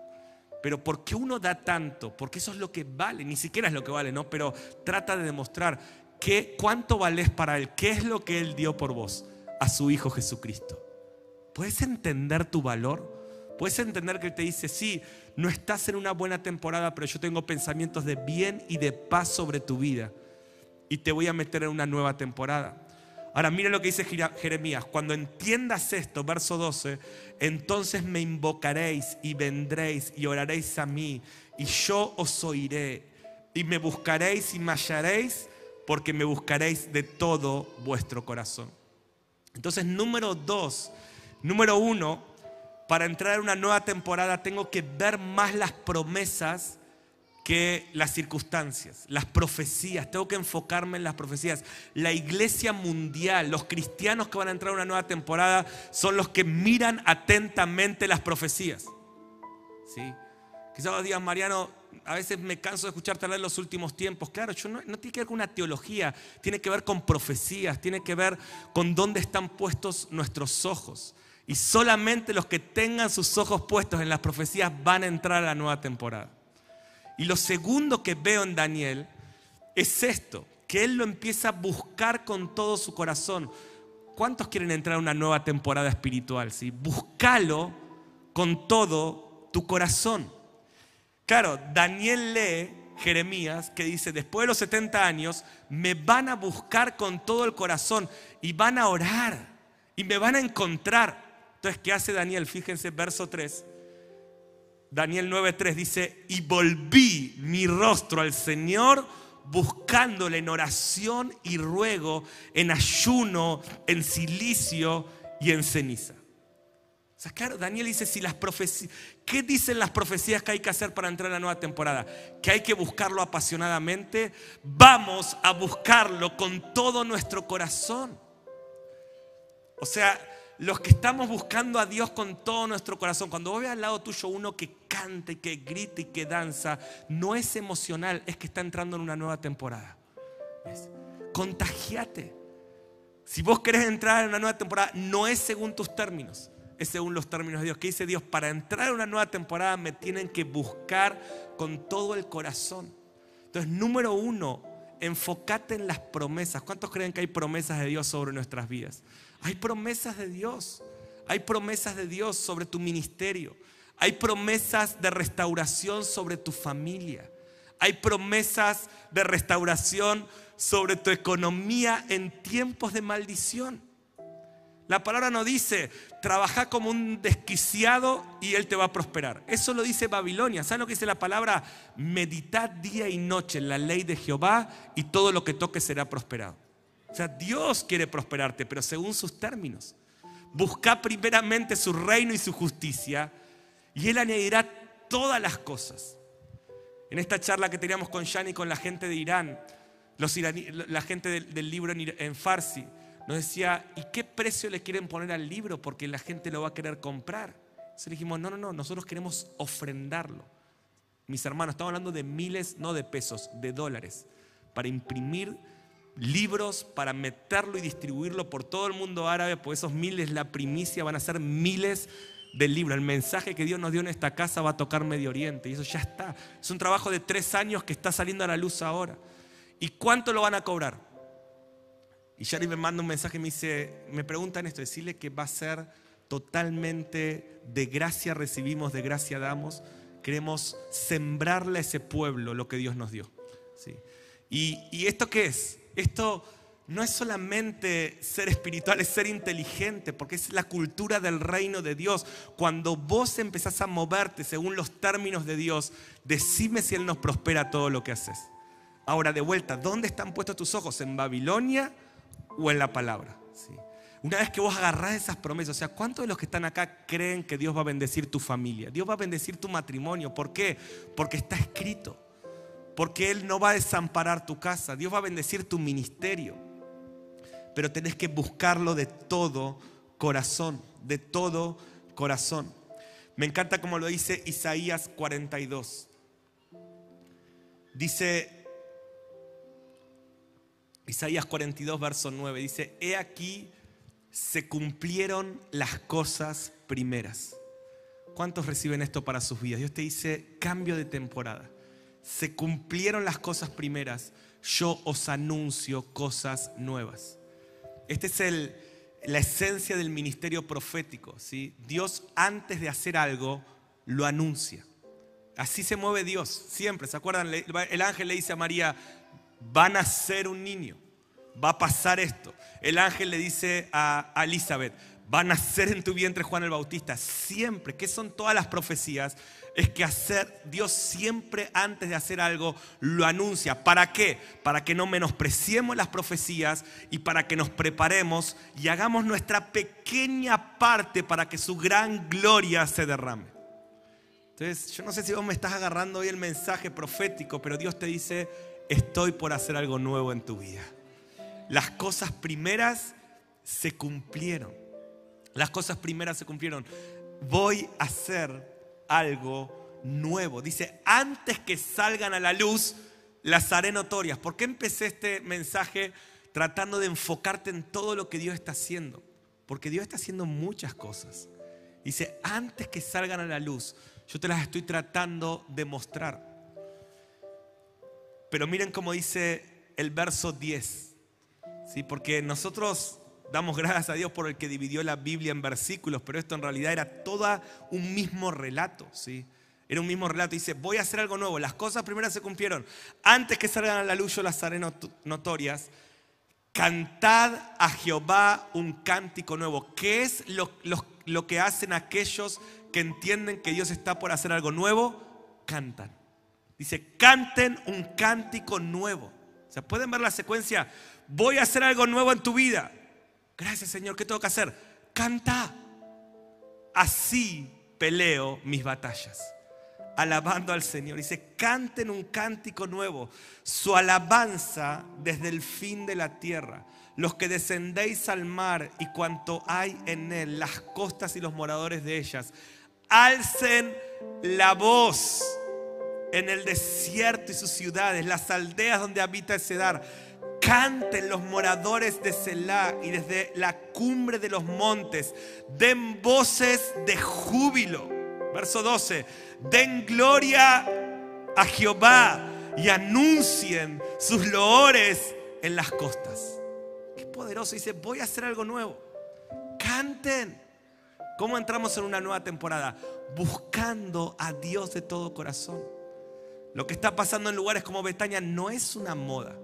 Pero ¿por qué uno da tanto? Porque eso es lo que vale, ni siquiera es lo que vale, ¿no? Pero trata de demostrar que, cuánto vales para Él, qué es lo que Él dio por vos, a su Hijo Jesucristo. ¿Puedes entender tu valor? ¿Puedes entender que Él te dice, sí, no estás en una buena temporada, pero yo tengo pensamientos de bien y de paz sobre tu vida y te voy a meter en una nueva temporada? Ahora mira lo que dice Jeremías, cuando entiendas esto, verso 12, entonces me invocaréis y vendréis y oraréis a mí y yo os oiré y me buscaréis y me hallaréis porque me buscaréis de todo vuestro corazón. Entonces, número dos, número uno, para entrar en una nueva temporada tengo que ver más las promesas que las circunstancias, las profecías. Tengo que enfocarme en las profecías. La iglesia mundial, los cristianos que van a entrar a una nueva temporada son los que miran atentamente las profecías. ¿Sí? Quizás días, Mariano, a veces me canso de escucharte hablar en los últimos tiempos. Claro, yo no, no, tiene que ver con una teología, tiene que ver con profecías, tiene que ver con dónde están puestos nuestros ojos. Y solamente los que tengan sus ojos puestos en las profecías van a entrar a la nueva temporada. Y lo segundo que veo en Daniel es esto, que él lo empieza a buscar con todo su corazón. ¿Cuántos quieren entrar a una nueva temporada espiritual? ¿sí? Búscalo con todo tu corazón. Claro, Daniel lee Jeremías que dice, después de los 70 años, me van a buscar con todo el corazón y van a orar y me van a encontrar. Entonces, ¿qué hace Daniel? Fíjense, verso 3. Daniel 9:3 dice, y volví mi rostro al Señor buscándole en oración y ruego, en ayuno, en silicio y en ceniza. Claro, Daniel dice, si las profecías, ¿qué dicen las profecías que hay que hacer para entrar a la nueva temporada? Que hay que buscarlo apasionadamente. Vamos a buscarlo con todo nuestro corazón. O sea, los que estamos buscando a Dios con todo nuestro corazón, cuando vos al lado tuyo uno que canta y que grita y que danza, no es emocional, es que está entrando en una nueva temporada. Contagiate. Si vos querés entrar en una nueva temporada, no es según tus términos, es según los términos de Dios. ¿Qué dice Dios? Para entrar en una nueva temporada me tienen que buscar con todo el corazón. Entonces, número uno, enfócate en las promesas. ¿Cuántos creen que hay promesas de Dios sobre nuestras vidas? Hay promesas de Dios. Hay promesas de Dios sobre tu ministerio. Hay promesas de restauración sobre tu familia. Hay promesas de restauración sobre tu economía en tiempos de maldición. La palabra no dice, trabaja como un desquiciado y él te va a prosperar. Eso lo dice Babilonia. ¿Saben lo que dice la palabra? Meditad día y noche en la ley de Jehová y todo lo que toque será prosperado. O sea, Dios quiere prosperarte, pero según sus términos. Busca primeramente su reino y su justicia y Él añadirá todas las cosas. En esta charla que teníamos con Yani y con la gente de Irán, los la gente del, libro en, Farsi, nos decía, ¿y qué precio le quieren poner al libro? Porque la gente lo va a querer comprar. Entonces dijimos, no, no, no, nosotros queremos ofrendarlo. Mis hermanos, estamos hablando de miles, no de pesos, de dólares, para imprimir libros para meterlo y distribuirlo por todo el mundo árabe, pues esos miles, la primicia, van a ser miles de libros. El mensaje que Dios nos dio en esta casa va a tocar Medio Oriente y eso ya está. Es un trabajo de tres años que está saliendo a la luz ahora. ¿Y cuánto lo van a cobrar? Y Shari me manda un mensaje y me dice, me preguntan esto, decirle que va a ser totalmente de gracia recibimos, de gracia damos. Queremos sembrarle a ese pueblo lo que Dios nos dio. ¿sí? ¿Y, ¿Y esto qué es? Esto no es solamente ser espiritual, es ser inteligente, porque es la cultura del reino de Dios. Cuando vos empezás a moverte según los términos de Dios, decime si Él nos prospera todo lo que haces. Ahora, de vuelta, ¿dónde están puestos tus ojos? ¿En Babilonia o en la palabra? Una vez que vos agarrás esas promesas, o sea, ¿cuántos de los que están acá creen que Dios va a bendecir tu familia? Dios va a bendecir tu matrimonio. ¿Por qué? Porque está escrito. porque Él no va a desamparar tu casa, Dios va a bendecir tu ministerio, pero tenés que buscarlo de todo corazón, de todo corazón. Me encanta como lo dice Isaías 42. Dice Isaías 42, verso 9, dice, he aquí se cumplieron las cosas primeras. ¿Cuántos reciben esto para sus vidas? Dios te dice, cambio de temporada. Se cumplieron las cosas primeras, yo os anuncio cosas nuevas. Esta es el, la esencia del ministerio profético. ¿sí? Dios antes de hacer algo lo anuncia. Así se mueve Dios, siempre. ¿Se acuerdan? El ángel le dice a María, van a ser un niño, va a pasar esto. El ángel le dice a Elizabeth, va a nacer en tu vientre Juan el Bautista. Siempre, ¿qué son todas las profecías? Es que hacer, Dios siempre antes de hacer algo lo anuncia. ¿Para qué? Para que no menospreciemos las profecías y para que nos preparemos y hagamos nuestra pequeña parte para que su gran gloria se derrame. Entonces, yo no sé si vos me estás agarrando hoy el mensaje profético, pero Dios te dice, estoy por hacer algo nuevo en tu vida. Las cosas primeras se cumplieron. Las cosas primeras se cumplieron. Voy a hacer algo nuevo. Dice, antes que salgan a la luz, las haré notorias. ¿Por qué empecé este mensaje tratando de enfocarte en todo lo que Dios está haciendo? Porque Dios está haciendo muchas cosas. Dice, antes que salgan a la luz, yo te las estoy tratando de mostrar. Pero miren cómo dice el verso 10. ¿sí? Porque nosotros damos gracias a Dios por el que dividió la Biblia en versículos, pero esto en realidad era todo un mismo relato. ¿sí? Era un mismo relato. Dice, voy a hacer algo nuevo. Las cosas primeras se cumplieron. Antes que salgan a la luz las haré notorias. Cantad a Jehová un cántico nuevo. ¿Qué es lo, lo que hacen aquellos que entienden que Dios está por hacer algo nuevo? Cantan. Dice, canten un cántico nuevo. O sea, pueden ver la secuencia. Voy a hacer algo nuevo en tu vida. Gracias Señor, ¿qué tengo que hacer? Canta. Así peleo mis batallas. Alabando al Señor. Dice, canten un cántico nuevo. Su alabanza desde el fin de la tierra. Los que descendéis al mar y cuanto hay en él, las costas y los moradores de ellas, alcen la voz en el desierto y sus ciudades, las aldeas donde habita el dar Canten los moradores de Selah y desde la cumbre de los montes. Den voces de júbilo. Verso 12. Den gloria a Jehová y anuncien sus loores en las costas. Qué poderoso. Dice, voy a hacer algo nuevo. Canten. ¿Cómo entramos en una nueva temporada? Buscando a Dios de todo corazón. Lo que está pasando en lugares como Betania no es una moda.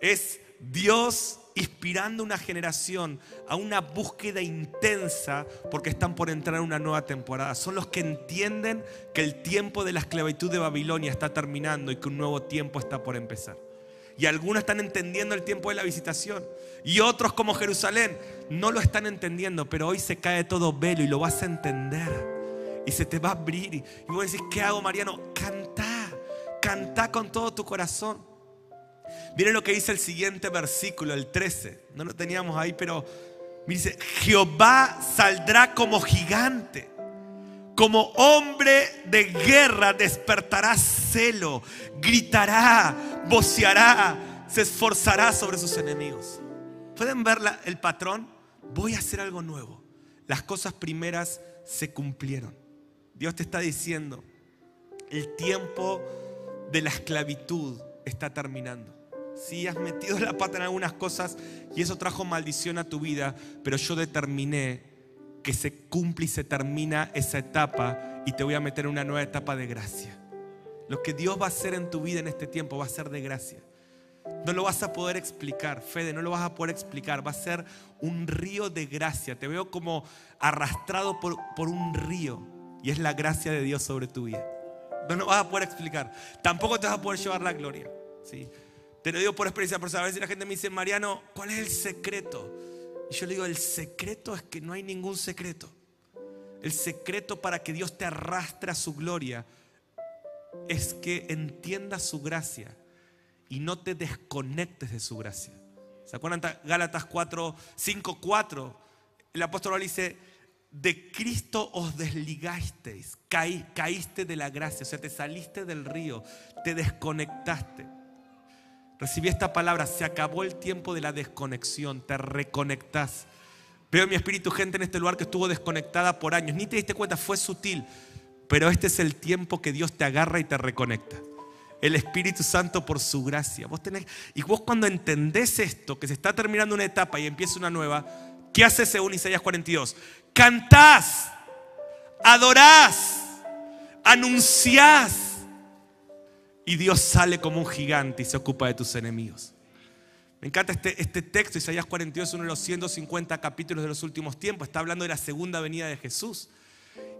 Es Dios inspirando una generación a una búsqueda intensa porque están por entrar en una nueva temporada. Son los que entienden que el tiempo de la esclavitud de Babilonia está terminando y que un nuevo tiempo está por empezar. Y algunos están entendiendo el tiempo de la visitación. Y otros como Jerusalén no lo están entendiendo, pero hoy se cae todo velo y lo vas a entender. Y se te va a abrir. Y voy a decir, ¿qué hago Mariano? Canta Canta con todo tu corazón. Miren lo que dice el siguiente versículo, el 13. No lo teníamos ahí, pero dice, Jehová saldrá como gigante. Como hombre de guerra despertará celo, gritará, voceará, se esforzará sobre sus enemigos. ¿Pueden ver el patrón? Voy a hacer algo nuevo. Las cosas primeras se cumplieron. Dios te está diciendo, el tiempo de la esclavitud está terminando. Sí, has metido la pata en algunas cosas y eso trajo maldición a tu vida, pero yo determiné que se cumple y se termina esa etapa y te voy a meter en una nueva etapa de gracia. Lo que Dios va a hacer en tu vida en este tiempo va a ser de gracia. No lo vas a poder explicar, Fede, no lo vas a poder explicar. Va a ser un río de gracia. Te veo como arrastrado por, por un río y es la gracia de Dios sobre tu vida. No lo vas a poder explicar. Tampoco te vas a poder llevar la gloria. ¿sí? Te lo digo por experiencia personal. A veces la gente me dice, Mariano, ¿cuál es el secreto? Y yo le digo, el secreto es que no hay ningún secreto. El secreto para que Dios te arrastre a su gloria es que entiendas su gracia y no te desconectes de su gracia. ¿Se acuerdan Gálatas 4, 5, 4? El apóstol dice, de Cristo os desligasteis, caí, caíste de la gracia, o sea, te saliste del río, te desconectaste. Recibí esta palabra, se acabó el tiempo de la desconexión, te reconectás. Veo en mi espíritu gente en este lugar que estuvo desconectada por años, ni te diste cuenta, fue sutil, pero este es el tiempo que Dios te agarra y te reconecta. El Espíritu Santo por su gracia. Vos tenés, y vos cuando entendés esto, que se está terminando una etapa y empieza una nueva, ¿qué haces según Isaías 42? Cantás, adorás, anunciás y Dios sale como un gigante y se ocupa de tus enemigos. Me encanta este, este texto, Isaías 42 es uno de los 150 capítulos de los últimos tiempos, está hablando de la segunda venida de Jesús.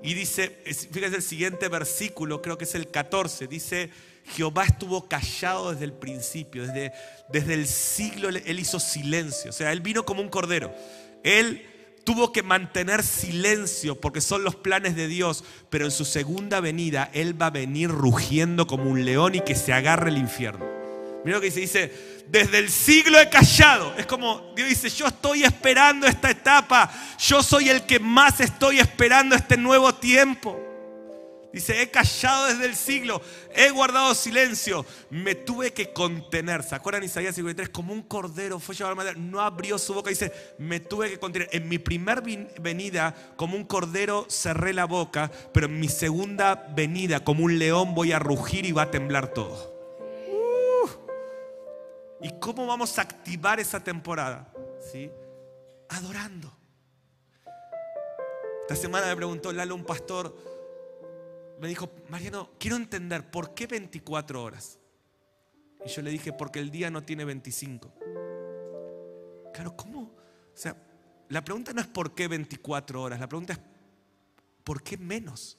Y dice, fíjese el siguiente versículo, creo que es el 14, dice, Jehová estuvo callado desde el principio, desde, desde el siglo él hizo silencio, o sea, él vino como un cordero. Él tuvo que mantener silencio porque son los planes de Dios, pero en su segunda venida Él va a venir rugiendo como un león y que se agarre el infierno. Mira lo que dice, dice, desde el siglo he callado. Es como Dios dice, yo estoy esperando esta etapa, yo soy el que más estoy esperando este nuevo tiempo. Dice, he callado desde el siglo, he guardado silencio, me tuve que contener. ¿Se acuerdan Isaías 53? Como un cordero fue llevado a madera, no abrió su boca. Dice, me tuve que contener. En mi primer venida, como un cordero, cerré la boca, pero en mi segunda venida, como un león, voy a rugir y va a temblar todo. Uh. ¿Y cómo vamos a activar esa temporada? ¿Sí? Adorando. Esta semana me preguntó Lalo, un pastor, me dijo, Mariano, quiero entender, ¿por qué 24 horas? Y yo le dije, porque el día no tiene 25. Claro, ¿cómo? O sea, la pregunta no es por qué 24 horas, la pregunta es, ¿por qué menos?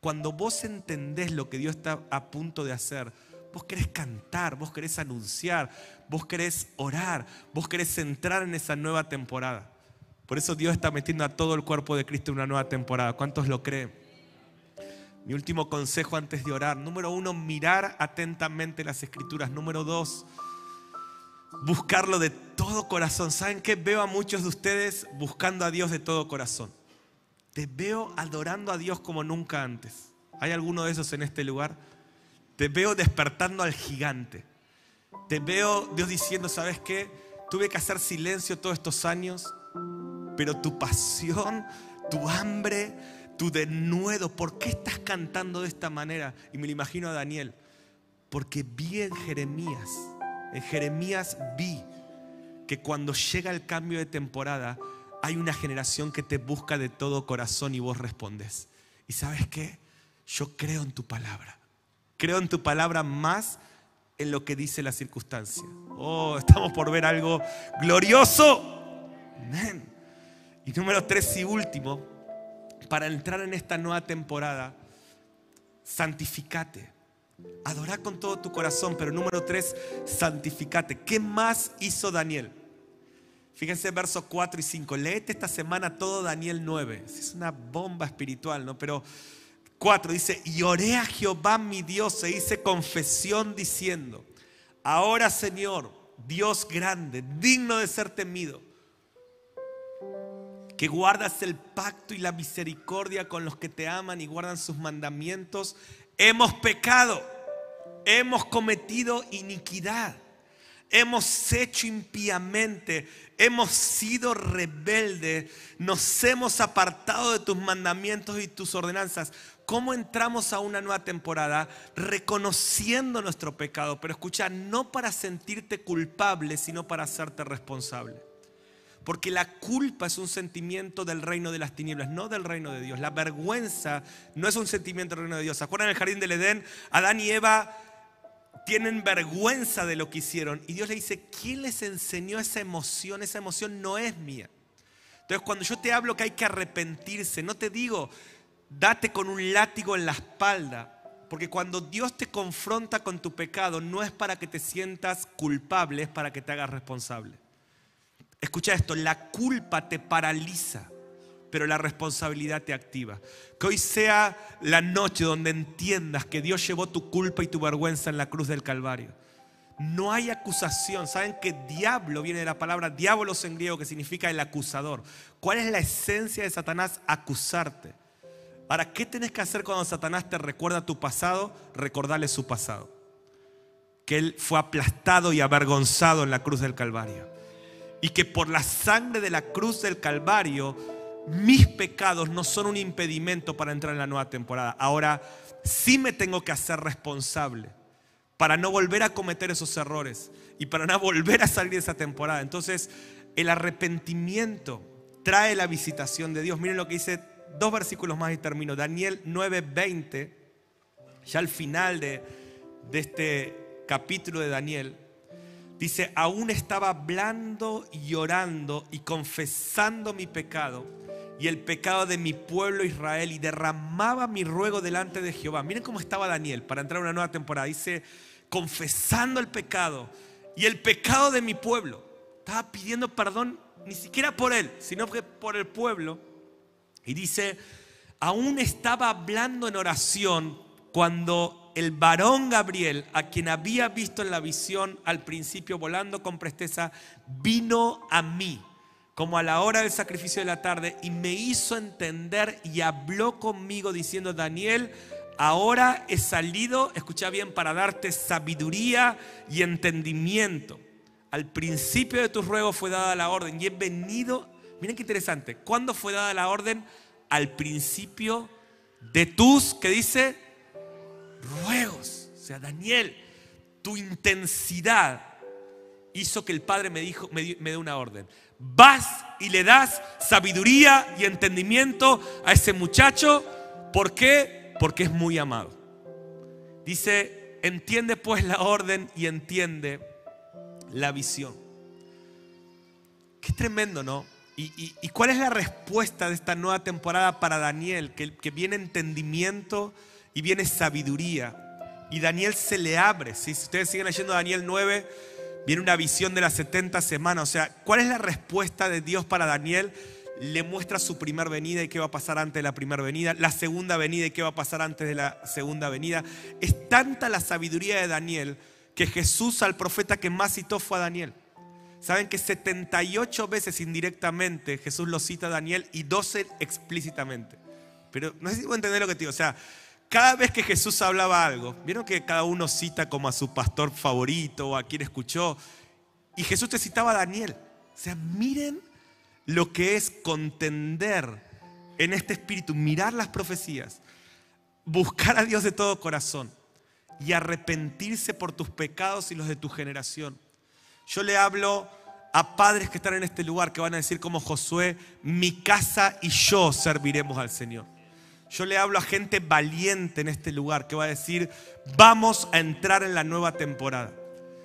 Cuando vos entendés lo que Dios está a punto de hacer, vos querés cantar, vos querés anunciar, vos querés orar, vos querés entrar en esa nueva temporada. Por eso Dios está metiendo a todo el cuerpo de Cristo en una nueva temporada. ¿Cuántos lo creen? Mi último consejo antes de orar. Número uno, mirar atentamente las escrituras. Número dos, buscarlo de todo corazón. ¿Saben qué? Veo a muchos de ustedes buscando a Dios de todo corazón. Te veo adorando a Dios como nunca antes. ¿Hay alguno de esos en este lugar? Te veo despertando al gigante. Te veo Dios diciendo, ¿sabes qué? Tuve que hacer silencio todos estos años, pero tu pasión, tu hambre, tu denuedo, ¿por qué estás cantando de esta manera? Y me lo imagino a Daniel, porque vi en Jeremías, en Jeremías vi que cuando llega el cambio de temporada, hay una generación que te busca de todo corazón y vos respondes. ¿Y sabes qué? Yo creo en tu palabra. Creo en tu palabra más en lo que dice la circunstancia. Oh, estamos por ver algo glorioso. Y número tres y último, para entrar en esta nueva temporada, santificate. Adorá con todo tu corazón, pero número tres, santificate. ¿Qué más hizo Daniel? Fíjense versos 4 y 5. Leete esta semana todo Daniel 9. Es una bomba espiritual, ¿no? Pero 4 dice, y oré a Jehová mi Dios e hice confesión diciendo, ahora Señor, Dios grande, digno de ser temido que guardas el pacto y la misericordia con los que te aman y guardan sus mandamientos, hemos pecado, hemos cometido iniquidad, hemos hecho impíamente, hemos sido rebeldes, nos hemos apartado de tus mandamientos y tus ordenanzas. ¿Cómo entramos a una nueva temporada? Reconociendo nuestro pecado, pero escucha, no para sentirte culpable, sino para hacerte responsable. Porque la culpa es un sentimiento del reino de las tinieblas, no del reino de Dios. La vergüenza no es un sentimiento del reino de Dios. ¿Se acuerdan el jardín del Edén? Adán y Eva tienen vergüenza de lo que hicieron. Y Dios le dice, ¿quién les enseñó esa emoción? Esa emoción no es mía. Entonces cuando yo te hablo que hay que arrepentirse, no te digo, date con un látigo en la espalda. Porque cuando Dios te confronta con tu pecado, no es para que te sientas culpable, es para que te hagas responsable. Escucha esto, la culpa te paraliza, pero la responsabilidad te activa. Que hoy sea la noche donde entiendas que Dios llevó tu culpa y tu vergüenza en la cruz del Calvario. No hay acusación. Saben que diablo viene de la palabra diabolos en griego, que significa el acusador. ¿Cuál es la esencia de Satanás? Acusarte. Ahora, ¿qué tienes que hacer cuando Satanás te recuerda tu pasado? Recordarle su pasado. Que él fue aplastado y avergonzado en la cruz del Calvario. Y que por la sangre de la cruz del Calvario, mis pecados no son un impedimento para entrar en la nueva temporada. Ahora, sí me tengo que hacer responsable para no volver a cometer esos errores y para no volver a salir de esa temporada. Entonces, el arrepentimiento trae la visitación de Dios. Miren lo que dice dos versículos más y termino. Daniel 9:20, ya al final de, de este capítulo de Daniel, dice, aún estaba hablando y llorando y confesando mi pecado y el pecado de mi pueblo Israel y derramaba mi ruego delante de Jehová. Miren cómo estaba Daniel para entrar a una nueva temporada. Dice, confesando el pecado y el pecado de mi pueblo. Estaba pidiendo perdón ni siquiera por él, sino que por el pueblo. Y dice, aún estaba hablando en oración cuando el varón Gabriel, a quien había visto en la visión al principio volando con presteza, vino a mí como a la hora del sacrificio de la tarde y me hizo entender y habló conmigo diciendo, Daniel, ahora he salido, escucha bien, para darte sabiduría y entendimiento. Al principio de tus ruegos fue dada la orden y he venido, miren qué interesante, ¿cuándo fue dada la orden? Al principio de tus, ¿qué dice? Ruegos. O sea, Daniel, tu intensidad hizo que el Padre me dijo, me, dé una orden. Vas y le das sabiduría y entendimiento a ese muchacho. ¿Por qué? Porque es muy amado. Dice, entiende pues la orden y entiende la visión. Qué tremendo, ¿no? ¿Y, cuál es la respuesta de esta nueva temporada para Daniel? Que, que viene entendimiento y viene sabiduría. Y Daniel se le abre. Si ustedes siguen leyendo Daniel 9, viene una visión de las 70 semanas. O sea, ¿cuál es la respuesta de Dios para Daniel? Le muestra su primer venida y qué va a pasar antes de la primera venida, la segunda venida y qué va a pasar antes de la segunda venida. Es tanta la sabiduría de Daniel que Jesús al profeta que más citó fue a Daniel. Saben que 78 veces indirectamente Jesús lo cita a Daniel y 12 explícitamente. Pero no sé si voy entender lo que te digo. O sea, cada vez que Jesús hablaba algo, vieron que cada uno cita como a su pastor favorito o a quien escuchó, y Jesús te citaba a Daniel. O sea, miren lo que es contender en este espíritu, mirar las profecías, buscar a Dios de todo corazón y arrepentirse por tus pecados y los de tu generación. Yo le hablo a padres que están en este lugar que van a decir como Josué, mi casa y yo serviremos al Señor. Yo le hablo a gente valiente en este lugar que va a decir, vamos a entrar en la nueva temporada.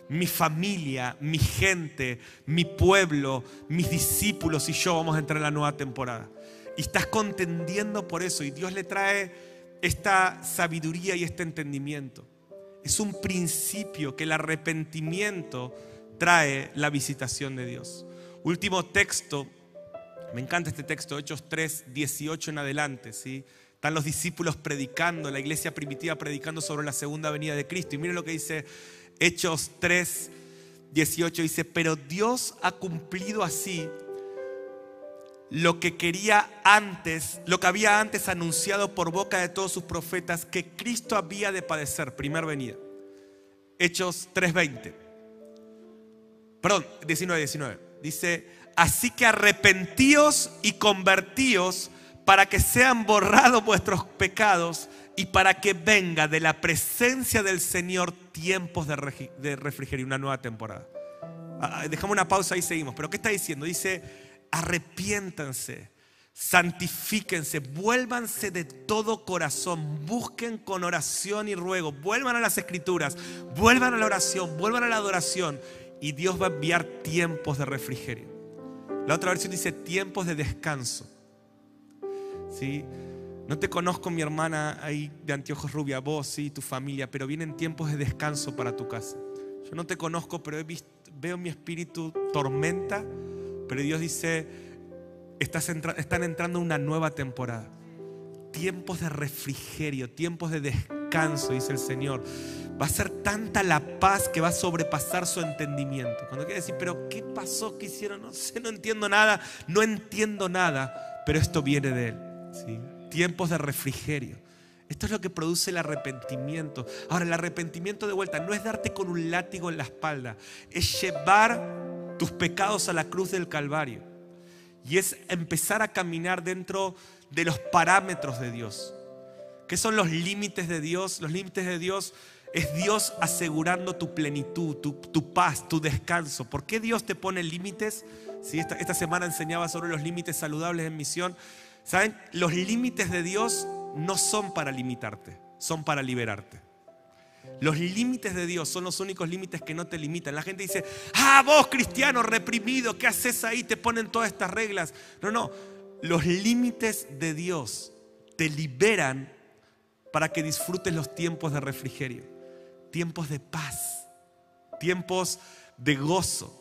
Mi familia, mi gente, mi pueblo, mis discípulos y yo vamos a entrar en la nueva temporada. Y estás contendiendo por eso y Dios le trae esta sabiduría y este entendimiento. Es un principio que el arrepentimiento trae la visitación de Dios. Último texto, me encanta este texto, Hechos 3, 18 en adelante, ¿sí? Están los discípulos predicando, la iglesia primitiva predicando sobre la segunda venida de Cristo. Y miren lo que dice Hechos 3, 18. Dice, pero Dios ha cumplido así lo que quería antes, lo que había antes anunciado por boca de todos sus profetas, que Cristo había de padecer, primer venida. Hechos 3:20. Perdón, 19, 19. Dice, así que arrepentíos y convertíos para que sean borrados vuestros pecados y para que venga de la presencia del Señor tiempos de refrigerio, una nueva temporada. Dejamos una pausa y seguimos. Pero ¿qué está diciendo? Dice, arrepiéntanse, santifíquense, vuélvanse de todo corazón, busquen con oración y ruego, vuelvan a las escrituras, vuelvan a la oración, vuelvan a la adoración y Dios va a enviar tiempos de refrigerio. La otra versión dice tiempos de descanso. ¿Sí? No te conozco, mi hermana ahí de anteojos rubia, vos, sí, tu familia, pero vienen tiempos de descanso para tu casa. Yo no te conozco, pero veo mi espíritu tormenta, pero Dios dice, están entrando una nueva temporada. Tiempos de refrigerio, tiempos de descanso, dice el Señor. Va a ser tanta la paz que va a sobrepasar su entendimiento. Cuando quiere decir, pero ¿qué pasó? ¿Qué hicieron? No sé, no entiendo nada, no entiendo nada, pero esto viene de Él. ¿Sí? Tiempos de refrigerio. Esto es lo que produce el arrepentimiento. Ahora, el arrepentimiento de vuelta no es darte con un látigo en la espalda, es llevar tus pecados a la cruz del Calvario. Y es empezar a caminar dentro de los parámetros de Dios. ¿Qué son los límites de Dios? Los límites de Dios es Dios asegurando tu plenitud, tu, paz, tu descanso. ¿Por qué Dios te pone límites? Si esta, esta semana enseñaba sobre los límites saludables en misión. ¿Saben? Los límites de Dios no son para limitarte, son para liberarte. Los límites de Dios son los únicos límites que no te limitan. La gente dice, ah, vos cristiano reprimido, ¿qué haces ahí? Te ponen todas estas reglas. No, no, los límites de Dios te liberan para que disfrutes los tiempos de refrigerio, tiempos de paz, tiempos de gozo.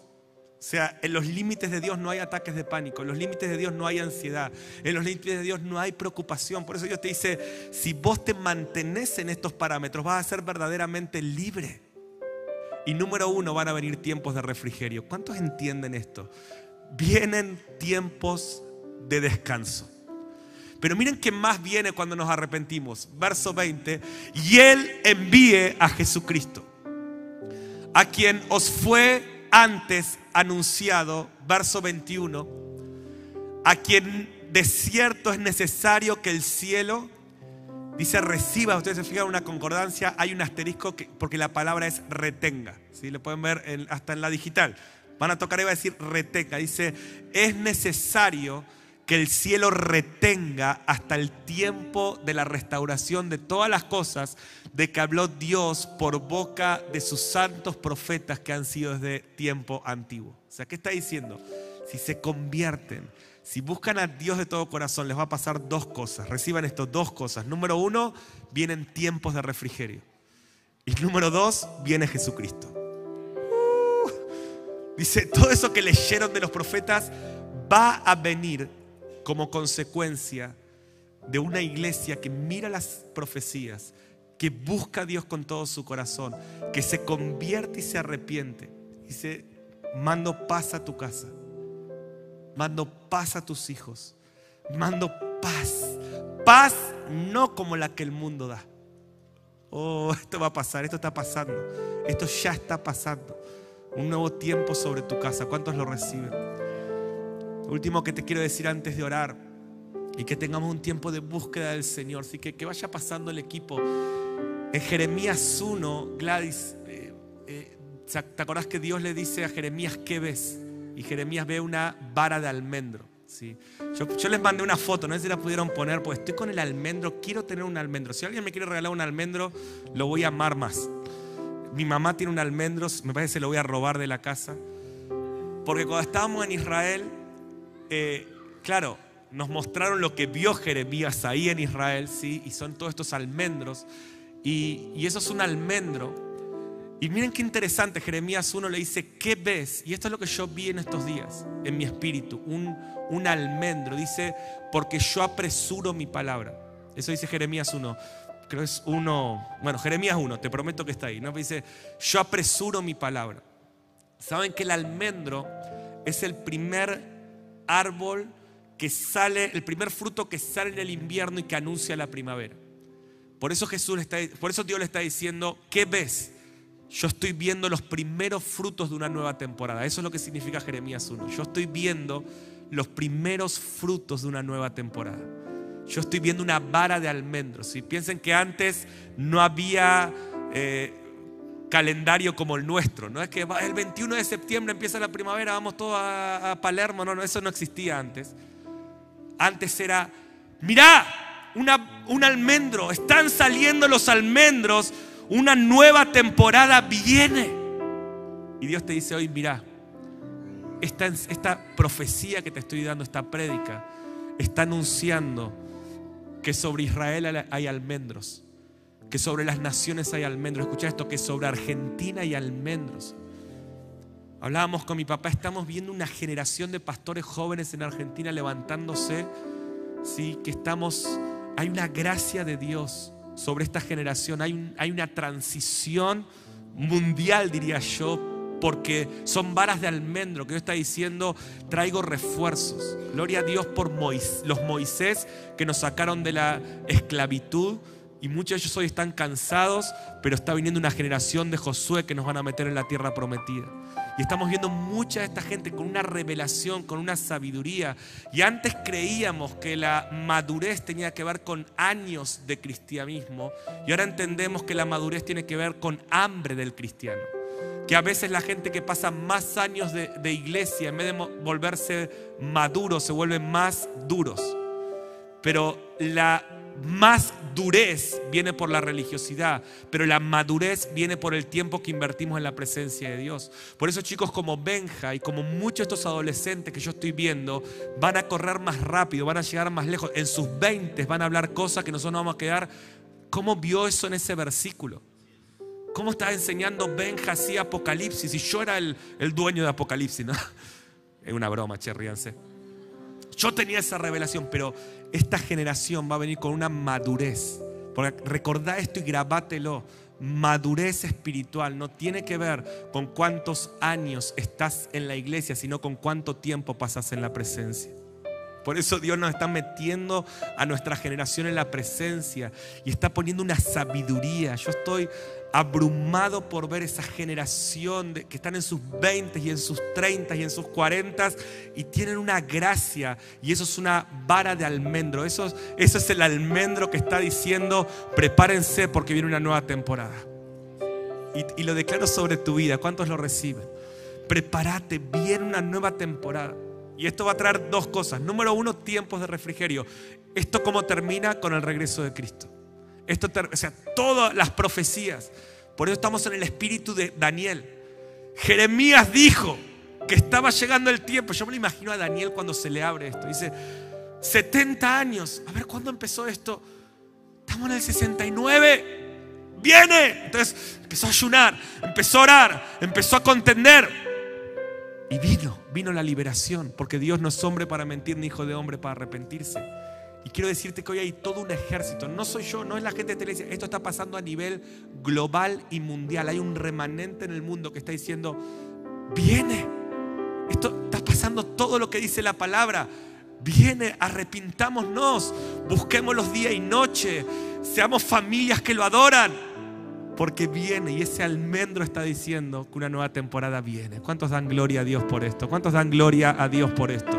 O sea, en los límites de Dios no hay ataques de pánico, en los límites de Dios no hay ansiedad, en los límites de Dios no hay preocupación. Por eso Dios te dice, si vos te mantenés en estos parámetros, vas a ser verdaderamente libre. Y número uno, van a venir tiempos de refrigerio. ¿Cuántos entienden esto? Vienen tiempos de descanso. Pero miren qué más viene cuando nos arrepentimos. Verso 20. Y Él envíe a Jesucristo, a quien os fue antes anunciado. Verso 21. A quien de cierto es necesario que el cielo, dice reciba. Ustedes se fijan una concordancia, hay un asterisco porque la palabra es retenga. ¿sí? Lo pueden ver hasta en la digital. Van a tocar y va a decir retenga. Dice, es necesario que el cielo retenga hasta el tiempo de la restauración de todas las cosas de que habló Dios por boca de sus santos profetas que han sido desde tiempo antiguo. O sea, ¿qué está diciendo? Si se convierten, si buscan a Dios de todo corazón, les va a pasar dos cosas. Reciban esto, dos cosas. Número uno, vienen tiempos de refrigerio. Y número dos, viene Jesucristo. Uh, dice, todo eso que leyeron de los profetas va a venir como consecuencia de una iglesia que mira las profecías, que busca a Dios con todo su corazón, que se convierte y se arrepiente. Dice, mando paz a tu casa, mando paz a tus hijos, mando paz. Paz no como la que el mundo da. Oh, esto va a pasar, esto está pasando, esto ya está pasando. Un nuevo tiempo sobre tu casa. ¿Cuántos lo reciben? Último que te quiero decir antes de orar y que tengamos un tiempo de búsqueda del Señor. Así que que vaya pasando el equipo. En Jeremías 1, Gladys, eh, eh, ¿te acordás que Dios le dice a Jeremías qué ves? Y Jeremías ve una vara de almendro. ¿sí? Yo, yo, les mandé una foto, no sé si la pudieron poner, pues estoy con el almendro, quiero tener un almendro. Si alguien me quiere regalar un almendro, lo voy a amar más. Mi mamá tiene un almendro, me parece que lo voy a robar de la casa. Porque cuando estábamos en Israel, eh, claro, nos mostraron lo que vio Jeremías ahí en Israel, ¿sí? Y son todos estos almendros. Y, eso es un almendro. Y miren qué interesante, Jeremías 1 le dice, ¿qué ves? Y esto es lo que yo vi en estos días, en mi espíritu, un, almendro. Dice, porque yo apresuro mi palabra. Eso dice Jeremías 1. Creo es uno, bueno, Jeremías 1, te prometo que está ahí. ¿no? Dice, yo apresuro mi palabra. ¿Saben que el almendro es el primer árbol que sale, el primer fruto que sale en el invierno y que anuncia la primavera. Por eso Jesús está, por eso Dios le está diciendo, ¿qué ves? Yo estoy viendo los primeros frutos de una nueva temporada. Eso es lo que significa Jeremías 1. Yo estoy viendo los primeros frutos de una nueva temporada. Yo estoy viendo una vara de almendros. Si piensen que antes no había eh, calendario como el nuestro. No es que el 21 de septiembre empieza la primavera, vamos todos a, Palermo. No, no, eso no existía antes. Antes era, mirá, una, un almendro, están saliendo los almendros, una nueva temporada viene. Y Dios te dice hoy, mirá, esta, esta profecía que te estoy dando, esta prédica, está anunciando que sobre Israel hay almendros que sobre las naciones hay almendros. Escucha esto, que sobre Argentina hay almendros. Hablábamos con mi papá, estamos viendo una generación de pastores jóvenes en Argentina levantándose, ¿sí? que estamos, hay una gracia de Dios sobre esta generación, hay, una transición mundial, diría yo, porque son varas de almendro que Dios está diciendo, traigo refuerzos. Gloria a Dios por los Moisés que nos sacaron de la esclavitud y muchos de ellos hoy están cansados, pero está viniendo una generación de Josué que nos van a meter en la tierra prometida. Y estamos viendo mucha de esta gente con una revelación, con una sabiduría. Y antes creíamos que la madurez tenía que ver con años de cristianismo. Y ahora entendemos que la madurez tiene que ver con hambre del cristiano. Que a veces la gente que pasa más años de, iglesia, en vez de volverse maduros, se vuelven más duros. Pero la más durez viene por la religiosidad, pero la madurez viene por el tiempo que invertimos en la presencia de Dios. Por eso chicos como Benja y como muchos de estos adolescentes que yo estoy viendo, van a correr más rápido, van a llegar más lejos. En sus 20 van a hablar cosas que nosotros no vamos a quedar. ¿Cómo vio eso en ese versículo? ¿Cómo está enseñando Benja así Apocalipsis? Y yo era el, dueño de Apocalipsis, ¿no? Es una broma, che, Yo tenía esa revelación, pero esta generación va a venir con una madurez. Porque recordá esto y grabátelo. Madurez espiritual no tiene que ver con cuántos años estás en la iglesia, sino con cuánto tiempo pasas en la presencia. Por eso Dios nos está metiendo a nuestra generación en la presencia y está poniendo una sabiduría. Yo estoy abrumado por ver esa generación que están en sus 20 y en sus 30 y en sus 40 y tienen una gracia y eso es una vara de almendro. Eso, eso es el almendro que está diciendo, prepárense porque viene una nueva temporada. Y, y lo declaro sobre tu vida. ¿Cuántos lo reciben? Prepárate, viene una nueva temporada. Y esto va a traer dos cosas. Número uno, tiempos de refrigerio. Esto como termina con el regreso de Cristo. Esto, o sea, todas las profecías. Por eso estamos en el espíritu de Daniel. Jeremías dijo que estaba llegando el tiempo. Yo me lo imagino a Daniel cuando se le abre esto. Dice, 70 años. A ver, ¿cuándo empezó esto? Estamos en el 69. Viene. Entonces empezó a ayunar, empezó a orar, empezó a contender. Y vino, vino la liberación, porque Dios no es hombre para mentir ni hijo de hombre para arrepentirse. Y quiero decirte que hoy hay todo un ejército. No soy yo, no es la gente de televisión. Esto está pasando a nivel global y mundial. Hay un remanente en el mundo que está diciendo, viene. Esto está pasando todo lo que dice la palabra. Viene, arrepintámonos, busquémoslos día y noche, seamos familias que lo adoran, porque viene y ese almendro está diciendo que una nueva temporada viene. ¿Cuántos dan gloria a Dios por esto? ¿Cuántos dan gloria a Dios por esto?